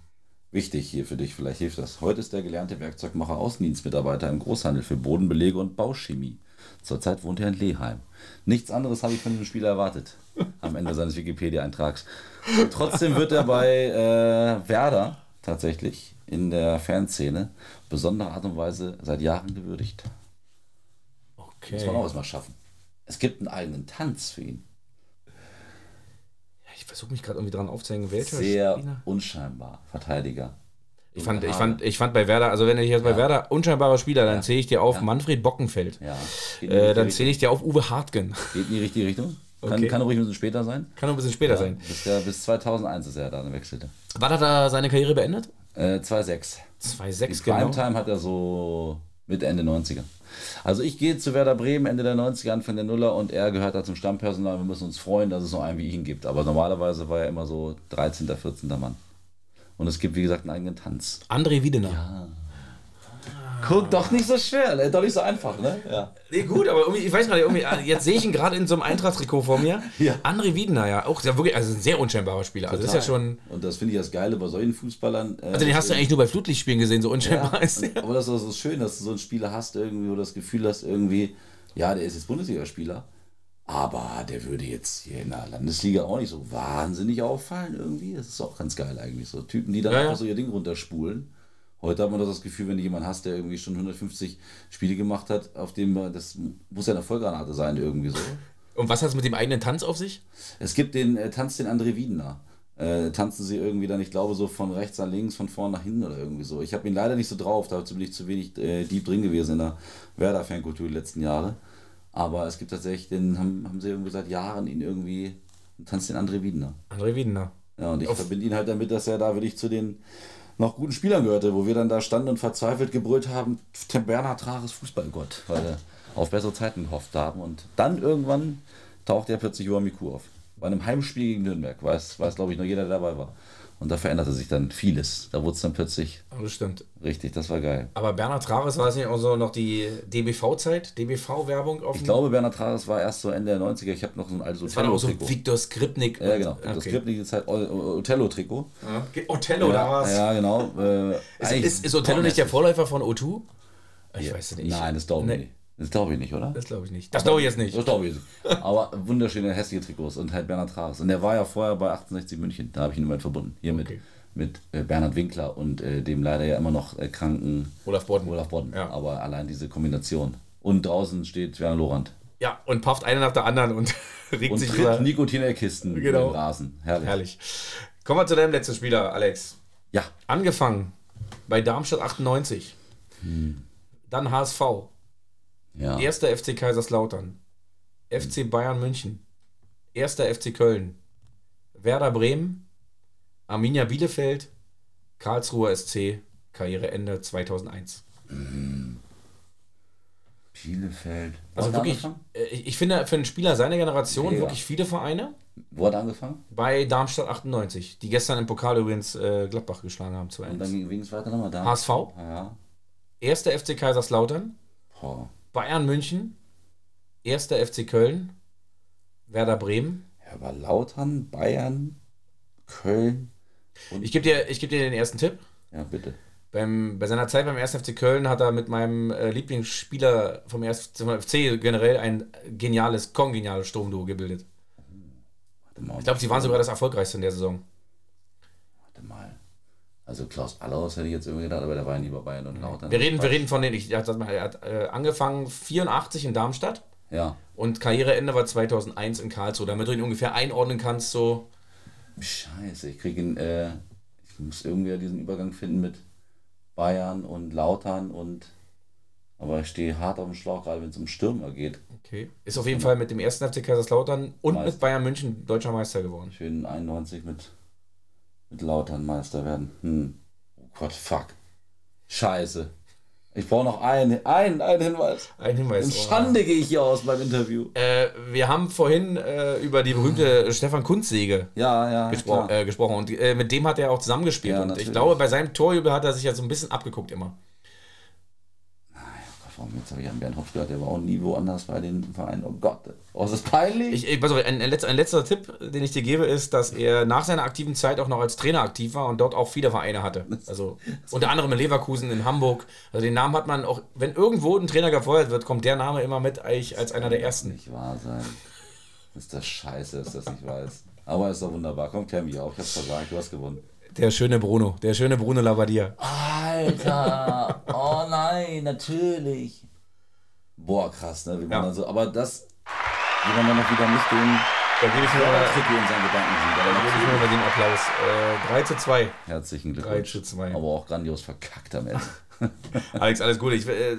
Wichtig hier für dich, vielleicht hilft das. Heute ist der gelernte Werkzeugmacher Außendienstmitarbeiter im Großhandel für Bodenbelege und Bauchemie. Zurzeit wohnt er in Leheim. Nichts anderes habe ich von dem Spieler erwartet. Am Ende seines Wikipedia-Eintrags. Trotzdem wird er bei äh, Werder tatsächlich in der Fanszene besonderer Art und Weise seit Jahren gewürdigt. Muss man auch Okay. erstmal schaffen. Es gibt einen eigenen Tanz für ihn. Ich versuche mich gerade irgendwie dran aufzuhängen, welcher Sehr Spieler. unscheinbar. Verteidiger. Ich fand, ich, fand, ich fand bei Werder, also wenn ich jetzt bei Werder unscheinbarer Spieler, dann Ja. zähle ich dir auf Ja. Manfred Bockenfeld. Ja. Äh, dann zähle ich dir auf Uwe Hartgen. Geht in die richtige Richtung. Kann, Okay. kann ruhig ein bisschen später sein. Kann ein bisschen später Ja, sein. Bis, der, bis 2001 ist er da, dann wechselte. Wann hat er seine Karriere beendet? Äh, 2,6. 2,6 Die genau. Primetime hat er so Mitte, Ende 90er. Also ich gehe zu Werder Bremen Ende der 90er, Anfang der Nuller und er gehört da zum Stammpersonal. Wir müssen uns freuen, dass es noch einen wie ihn gibt. Aber normalerweise war er immer so 13., 14. Mann. Und es gibt, wie gesagt, einen eigenen Tanz. André Wiedener. Ja. Guck, doch nicht so schwer, ne? doch nicht so einfach, ne? Ja. Nee, gut, aber irgendwie, ich weiß gar nicht, ah, jetzt sehe ich ihn gerade in so einem Eintracht-Trikot vor mir. Ja. André Wiedener, ja, auch der wirklich, also ein sehr unscheinbarer Spieler. Also ist ja schon. Und das finde ich das Geile bei solchen Fußballern. Äh, also den hast du eigentlich nur bei Flutlichtspielen gesehen, so unscheinbar ja, ist und, Aber das ist so schön, dass du so einen Spieler hast, irgendwie, wo du das Gefühl hast, irgendwie, ja, der ist jetzt Bundesligaspieler. Aber der würde jetzt hier in der Landesliga auch nicht so wahnsinnig auffallen irgendwie. Das ist auch ganz geil eigentlich. So Typen, die dann ja, einfach so ihr Ding runterspulen. Heute hat man das Gefühl, wenn du jemanden hast, der irgendwie schon 150 Spiele gemacht hat, auf dem das muss ja eine Vollgranate sein, irgendwie so. Und was hat es mit dem eigenen Tanz auf sich? Es gibt den äh, Tanz den André Wiedener. Äh, tanzen sie irgendwie dann, ich glaube, so von rechts nach links, von vorn nach hinten oder irgendwie so. Ich habe ihn leider nicht so drauf, dazu bin ich zu wenig äh, deep drin gewesen in der Werder-Fankultur die letzten Jahre. Aber es gibt tatsächlich, den haben, haben sie irgendwie seit Jahren ihn irgendwie, tanzt den André Wiedener. André Wiedener. Ja, und ich auf verbinde ihn halt damit, dass er da wirklich zu den noch guten Spielern gehörte, wo wir dann da standen und verzweifelt gebrüllt haben, Bernhard Trares Fußballgott, weil wir auf bessere Zeiten gehofft haben. Und dann irgendwann taucht er plötzlich über Miku auf. Bei einem Heimspiel gegen Nürnberg, weiß, weiß glaube ich noch jeder, der dabei war. Und da veränderte sich dann vieles. Da wurde es dann plötzlich. das stimmt. Richtig, das war geil. Aber Bernhard Trares war es nicht auch so noch die DBV-Zeit, DBV-Werbung auf Ich glaube, Bernhard Trares war erst so Ende der 90er. Ich habe noch so ein altes Othello-Trikot. Das war auch so Viktor Skripnik. Ja, genau. Okay. Skripnik ist halt Othello-Trikot. Ja. Othello, ja, da war es. Ja, genau. Äh, ist, ist, ist Othello nicht der Vorläufer von O2? Ich ja. weiß nicht. Nein, das glaube ich nee. nicht. Das glaube ich nicht, oder? Das glaube ich nicht. Das glaube ich jetzt nicht. Das glaube ich nicht. Aber wunderschöne, hässliche Trikots und halt Bernhard Trares. Und der war ja vorher bei 68 München. Da habe ich ihn immer verbunden. Hier okay. mit, mit äh, Bernhard Winkler und äh, dem leider ja immer noch äh, kranken Olaf Bodden. Olaf Bodden. Ja. Aber allein diese Kombination. Und draußen steht Werner Lorand. Ja, und pafft eine nach der anderen und regt und sich tritt über Nikotinerkisten genau. im Rasen. Herrlich. Herrlich. Kommen wir zu deinem letzten Spieler, Alex. Ja. Angefangen bei Darmstadt 98. Hm. Dann HSV. Ja. Erster FC Kaiserslautern. FC Bayern München. Erster FC Köln. Werder Bremen. Arminia Bielefeld. Karlsruher SC. Karriereende 2001. Mhm. Bielefeld. also wirklich, äh, ich, ich finde für einen Spieler seiner Generation Mega. wirklich viele Vereine. Wo hat er angefangen? Bei Darmstadt 98, die gestern im Pokal übrigens äh, Gladbach geschlagen haben. 2 Und dann ging es weiter nochmal da. HSV. Ja. Erster FC Kaiserslautern. Oh. Bayern München, erster FC Köln, Werder Bremen. Ja, aber Lautern, Bayern, Köln. ich gebe dir, geb dir den ersten Tipp. Ja, bitte. Beim, bei seiner Zeit beim 1. FC Köln hat er mit meinem äh, Lieblingsspieler vom 1. FC generell ein geniales, kongeniales Sturmduo gebildet. Ich glaube, sie waren sogar das erfolgreichste in der Saison. Also Klaus Allaus hätte ich jetzt irgendwie gedacht, aber der war ja nie bei Bayern und Lautern. Wir reden, wir reden von den, ich sag mal, er hat äh, angefangen 84 in Darmstadt. Ja. Und Karriereende war 2001 in Karlsruhe, damit du ihn ungefähr einordnen kannst, so. Scheiße, ich kriege ihn, äh, ich muss irgendwie diesen Übergang finden mit Bayern und Lautern und. Aber ich stehe hart auf dem Schlauch, gerade wenn es um Stürmer geht. Okay. Ist auf jeden Fall mit dem ersten FC Kaiserslautern und Meister. mit Bayern München deutscher Meister geworden. Schön 91 mit mit Lautern Meister werden. Hm. Oh Gott, fuck. Scheiße. Ich brauche noch einen, einen, einen Hinweis. Ein Hinweis. In Schande oh. gehe ich hier aus beim Interview. Äh, wir haben vorhin äh, über die berühmte Stefan Kunzsäge ja, ja, gespro äh, gesprochen. Und äh, mit dem hat er auch zusammengespielt. Ja, und ich glaube, bei seinem Torjubel hat er sich ja so ein bisschen abgeguckt immer warum jetzt habe ich an Bernd Hopf gehört, der war auch nie woanders bei den Vereinen. Oh Gott, oh, ist das peinlich? Ich, ich, also ein, ein, letzter, ein letzter Tipp, den ich dir gebe, ist, dass er nach seiner aktiven Zeit auch noch als Trainer aktiv war und dort auch viele Vereine hatte. Also unter anderem in Leverkusen, in Hamburg. Also den Namen hat man auch, wenn irgendwo ein Trainer gefeuert wird, kommt der Name immer mit eigentlich als einer der ersten. Nicht wahr sein. Ist das scheiße, dass das nicht weiß. Aber ist doch wunderbar. Komm, mich auf. Ich hab's versagt. Du hast gewonnen. Der schöne Bruno, der schöne Bruno Labbadia. Alter, oh nein, natürlich. Boah, krass, ne? Wie man ja. dann so, aber das, wie man dann noch wieder nicht den da gebe ich mir mal, in seinen Gedanken sieht. Da gebe ich mal den Applaus. Äh, 3 zu 2. Herzlichen Glückwunsch. 3 zu 2. Aber auch grandios verkackt am Ende. Alex, alles gut. Ich, äh,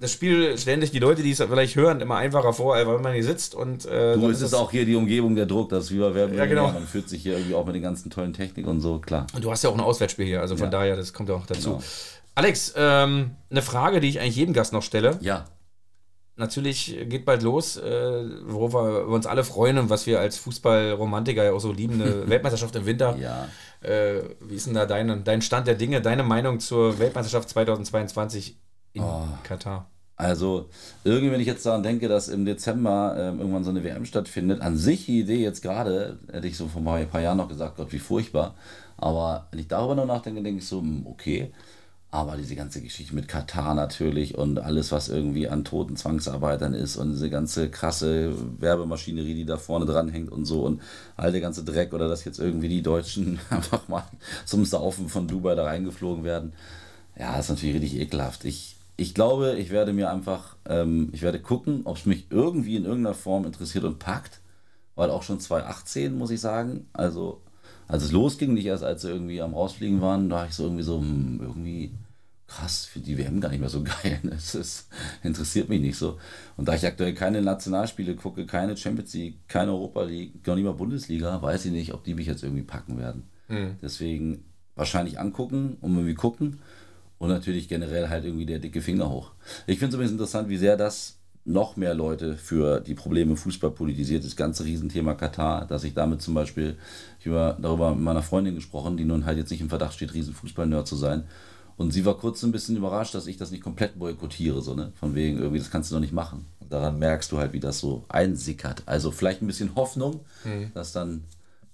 das Spiel stellen sich die Leute, die es vielleicht hören, immer einfacher vor, weil man hier sitzt und. Äh, du, es ist auch hier die Umgebung, der Druck, das ist wie bei Werbung. Ja, genau. Man fühlt sich hier irgendwie auch mit den ganzen tollen Technik und so, klar. Und du hast ja auch ein Auswärtsspiel hier, also von ja. daher, das kommt ja auch dazu. Genau. Alex, ähm, eine Frage, die ich eigentlich jedem Gast noch stelle. Ja. Natürlich geht bald los, äh, worauf wir uns alle freuen und was wir als Fußballromantiker ja auch so lieben, eine Weltmeisterschaft im Winter. Ja. Äh, wie ist denn da dein, dein Stand der Dinge, deine Meinung zur Weltmeisterschaft 2022 in Oh. Katar? Also, irgendwie, wenn ich jetzt daran denke, dass im Dezember ähm, irgendwann so eine WM stattfindet, an sich die Idee jetzt gerade, hätte ich so vor ein paar Jahren noch gesagt, Gott, wie furchtbar. Aber wenn ich darüber noch nachdenke, denke ich so, hm, okay. Aber diese ganze Geschichte mit Katar natürlich und alles, was irgendwie an toten Zwangsarbeitern ist und diese ganze krasse Werbemaschinerie, die da vorne dran hängt und so und all der ganze Dreck oder dass jetzt irgendwie die Deutschen einfach mal zum Saufen von Dubai da reingeflogen werden. Ja, das ist natürlich richtig ekelhaft. Ich, ich glaube, ich werde mir einfach, ähm, ich werde gucken, ob es mich irgendwie in irgendeiner Form interessiert und packt. Weil auch schon 2018, muss ich sagen, also als es losging, nicht erst als sie irgendwie am Rausfliegen waren, da war ich so irgendwie so, hm, irgendwie krass, für die WM gar nicht mehr so geil. Es ist, interessiert mich nicht so. Und da ich aktuell keine Nationalspiele gucke, keine Champions League, keine Europa League, gar nicht mal Bundesliga, weiß ich nicht, ob die mich jetzt irgendwie packen werden. Deswegen wahrscheinlich angucken und irgendwie gucken. Und natürlich generell halt irgendwie der dicke Finger hoch. Ich finde es übrigens interessant, wie sehr das noch mehr Leute für die Probleme im Fußball politisiert, das ganze Riesenthema Katar, dass ich damit zum Beispiel, ich habe darüber mit meiner Freundin gesprochen, die nun halt jetzt nicht im Verdacht steht, Riesenfußball-Nerd zu sein. Und sie war kurz ein bisschen überrascht, dass ich das nicht komplett boykottiere, so, ne? Von wegen, irgendwie, das kannst du doch nicht machen. Und daran merkst du halt, wie das so einsickert. Also vielleicht ein bisschen Hoffnung, dass dann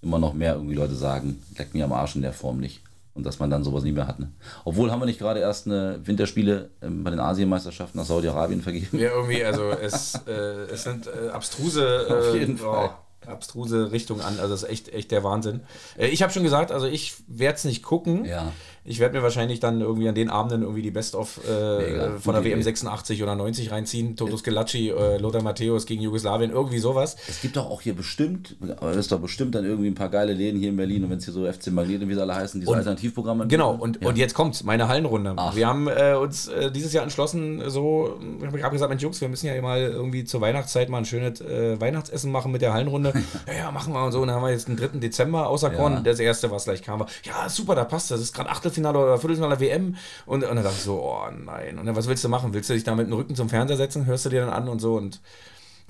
immer noch mehr irgendwie Leute sagen, leck mir am Arsch in der Form nicht. Und dass man dann sowas nie mehr hat. Ne? Obwohl haben wir nicht gerade erst eine Winterspiele ähm, bei den Asienmeisterschaften nach Saudi-Arabien vergeben. Ja, irgendwie, also es, äh, es sind äh, abstruse, äh, Auf jeden Fall. abstruse Richtungen an. Also das ist echt, echt der Wahnsinn. Äh, ich habe schon gesagt, also ich werde es nicht gucken. Ja. Ich werde mir wahrscheinlich dann irgendwie an den Abenden irgendwie die Best-of äh, von der WM Idee. 86 oder 90 reinziehen. Toto Skelacci, äh, Lothar Matthäus gegen Jugoslawien, irgendwie sowas. Es gibt doch auch hier bestimmt, aber es ist doch bestimmt dann irgendwie ein paar geile Läden hier in Berlin und wenn es hier so FC Magnet und wie sie alle heißen, diese Alternativprogramme. Genau, und, und jetzt kommt's, meine Hallenrunde. Ach. Wir haben äh, uns äh, dieses Jahr entschlossen, so, ich habe gerade gesagt, Mensch Jungs, wir müssen ja mal irgendwie zur Weihnachtszeit mal ein schönes äh, Weihnachtsessen machen mit der Hallenrunde. ja, ja, machen wir und so. Und dann haben wir jetzt den 3. Dezember auserkoren. Ja. Das erste, was gleich kam, war, ja, super, da passt das. Das ist gerade Achtelfinale oder Viertelfinale WM. Und, und dann dachte ich so, oh nein. Und dann, was willst du machen? Willst du dich da mit dem Rücken zum Fernseher setzen? Hörst du dir dann an und so und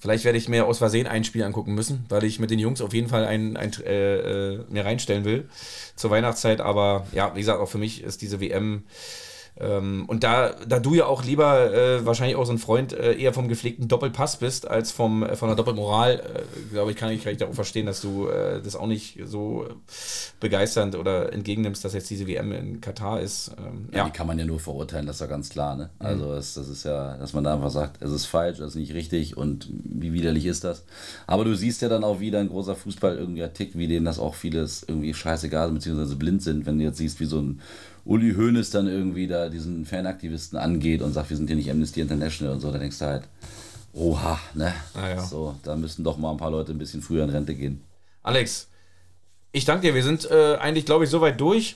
Vielleicht werde ich mir aus Versehen ein Spiel angucken müssen, weil ich mit den Jungs auf jeden Fall ein, ein, äh, äh, mir reinstellen will zur Weihnachtszeit. Aber ja, wie gesagt, auch für mich ist diese WM. Ähm, und da, da du ja auch lieber äh, wahrscheinlich auch so ein Freund äh, eher vom gepflegten Doppelpass bist als vom, äh, von der Doppelmoral, äh, glaube ich, kann ich, kann ich da auch verstehen, dass du äh, das auch nicht so begeisternd oder entgegennimmst, dass jetzt diese WM in Katar ist. Ähm, Ja. ja. Die kann man ja nur verurteilen, das ist ja ganz klar. Ne? Also das, das ist ja, dass man da einfach sagt, es ist falsch, es ist nicht richtig und wie widerlich ist das. Aber du siehst ja dann auch wieder ein großer Fußball irgendwie tickt, wie denen das auch vieles irgendwie scheißegal sind, beziehungsweise blind sind, wenn du jetzt siehst, wie so ein Uli Hoeneß dann irgendwie da diesen Fanaktivisten angeht und sagt, wir sind hier nicht Amnesty International und so, da denkst du halt, oha, ne? Ah, ja. So, da müssten doch mal ein paar Leute ein bisschen früher in Rente gehen. Alex, ich danke dir. Wir sind äh, eigentlich, glaube ich, soweit durch.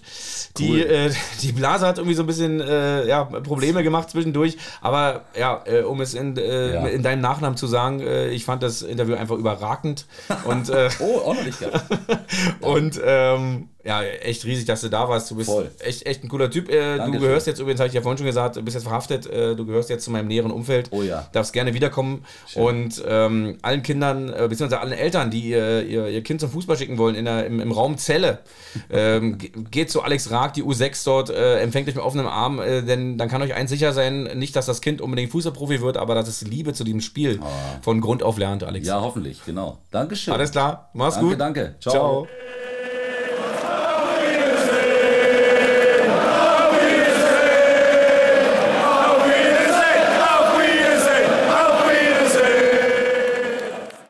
Die, Cool. äh, die Blase hat irgendwie so ein bisschen äh, ja, Probleme gemacht zwischendurch. Aber ja, äh, um es in, äh, Ja. in deinem Nachnamen zu sagen, äh, ich fand das Interview einfach überragend. Und, Oh, nicht gehabt. und ähm, ja, echt riesig, dass du da warst. Du bist Voll. echt, echt ein cooler Typ. Äh, du gehörst jetzt übrigens, habe ich ja vorhin schon gesagt, du bist jetzt verhaftet. Äh, du gehörst jetzt zu meinem näheren Umfeld. Oh ja. Darfst gerne wiederkommen. Und ähm, allen Kindern, äh, beziehungsweise allen Eltern, die ihr, ihr, ihr Kind zum Fußball schicken wollen, in der, im, im Raum Zelle, ähm, ge- geht zu Alex Raag, die U6 dort, äh, empfängt euch mit offenem Arm, äh, denn dann kann euch eins sicher sein, nicht, dass das Kind unbedingt Fußballprofi wird, aber dass es Liebe zu diesem Spiel von Grund auf lernt, Alex. Ja, hoffentlich, genau. Dankeschön. Alles klar, mach's Danke, gut. danke. Ciao. Ciao.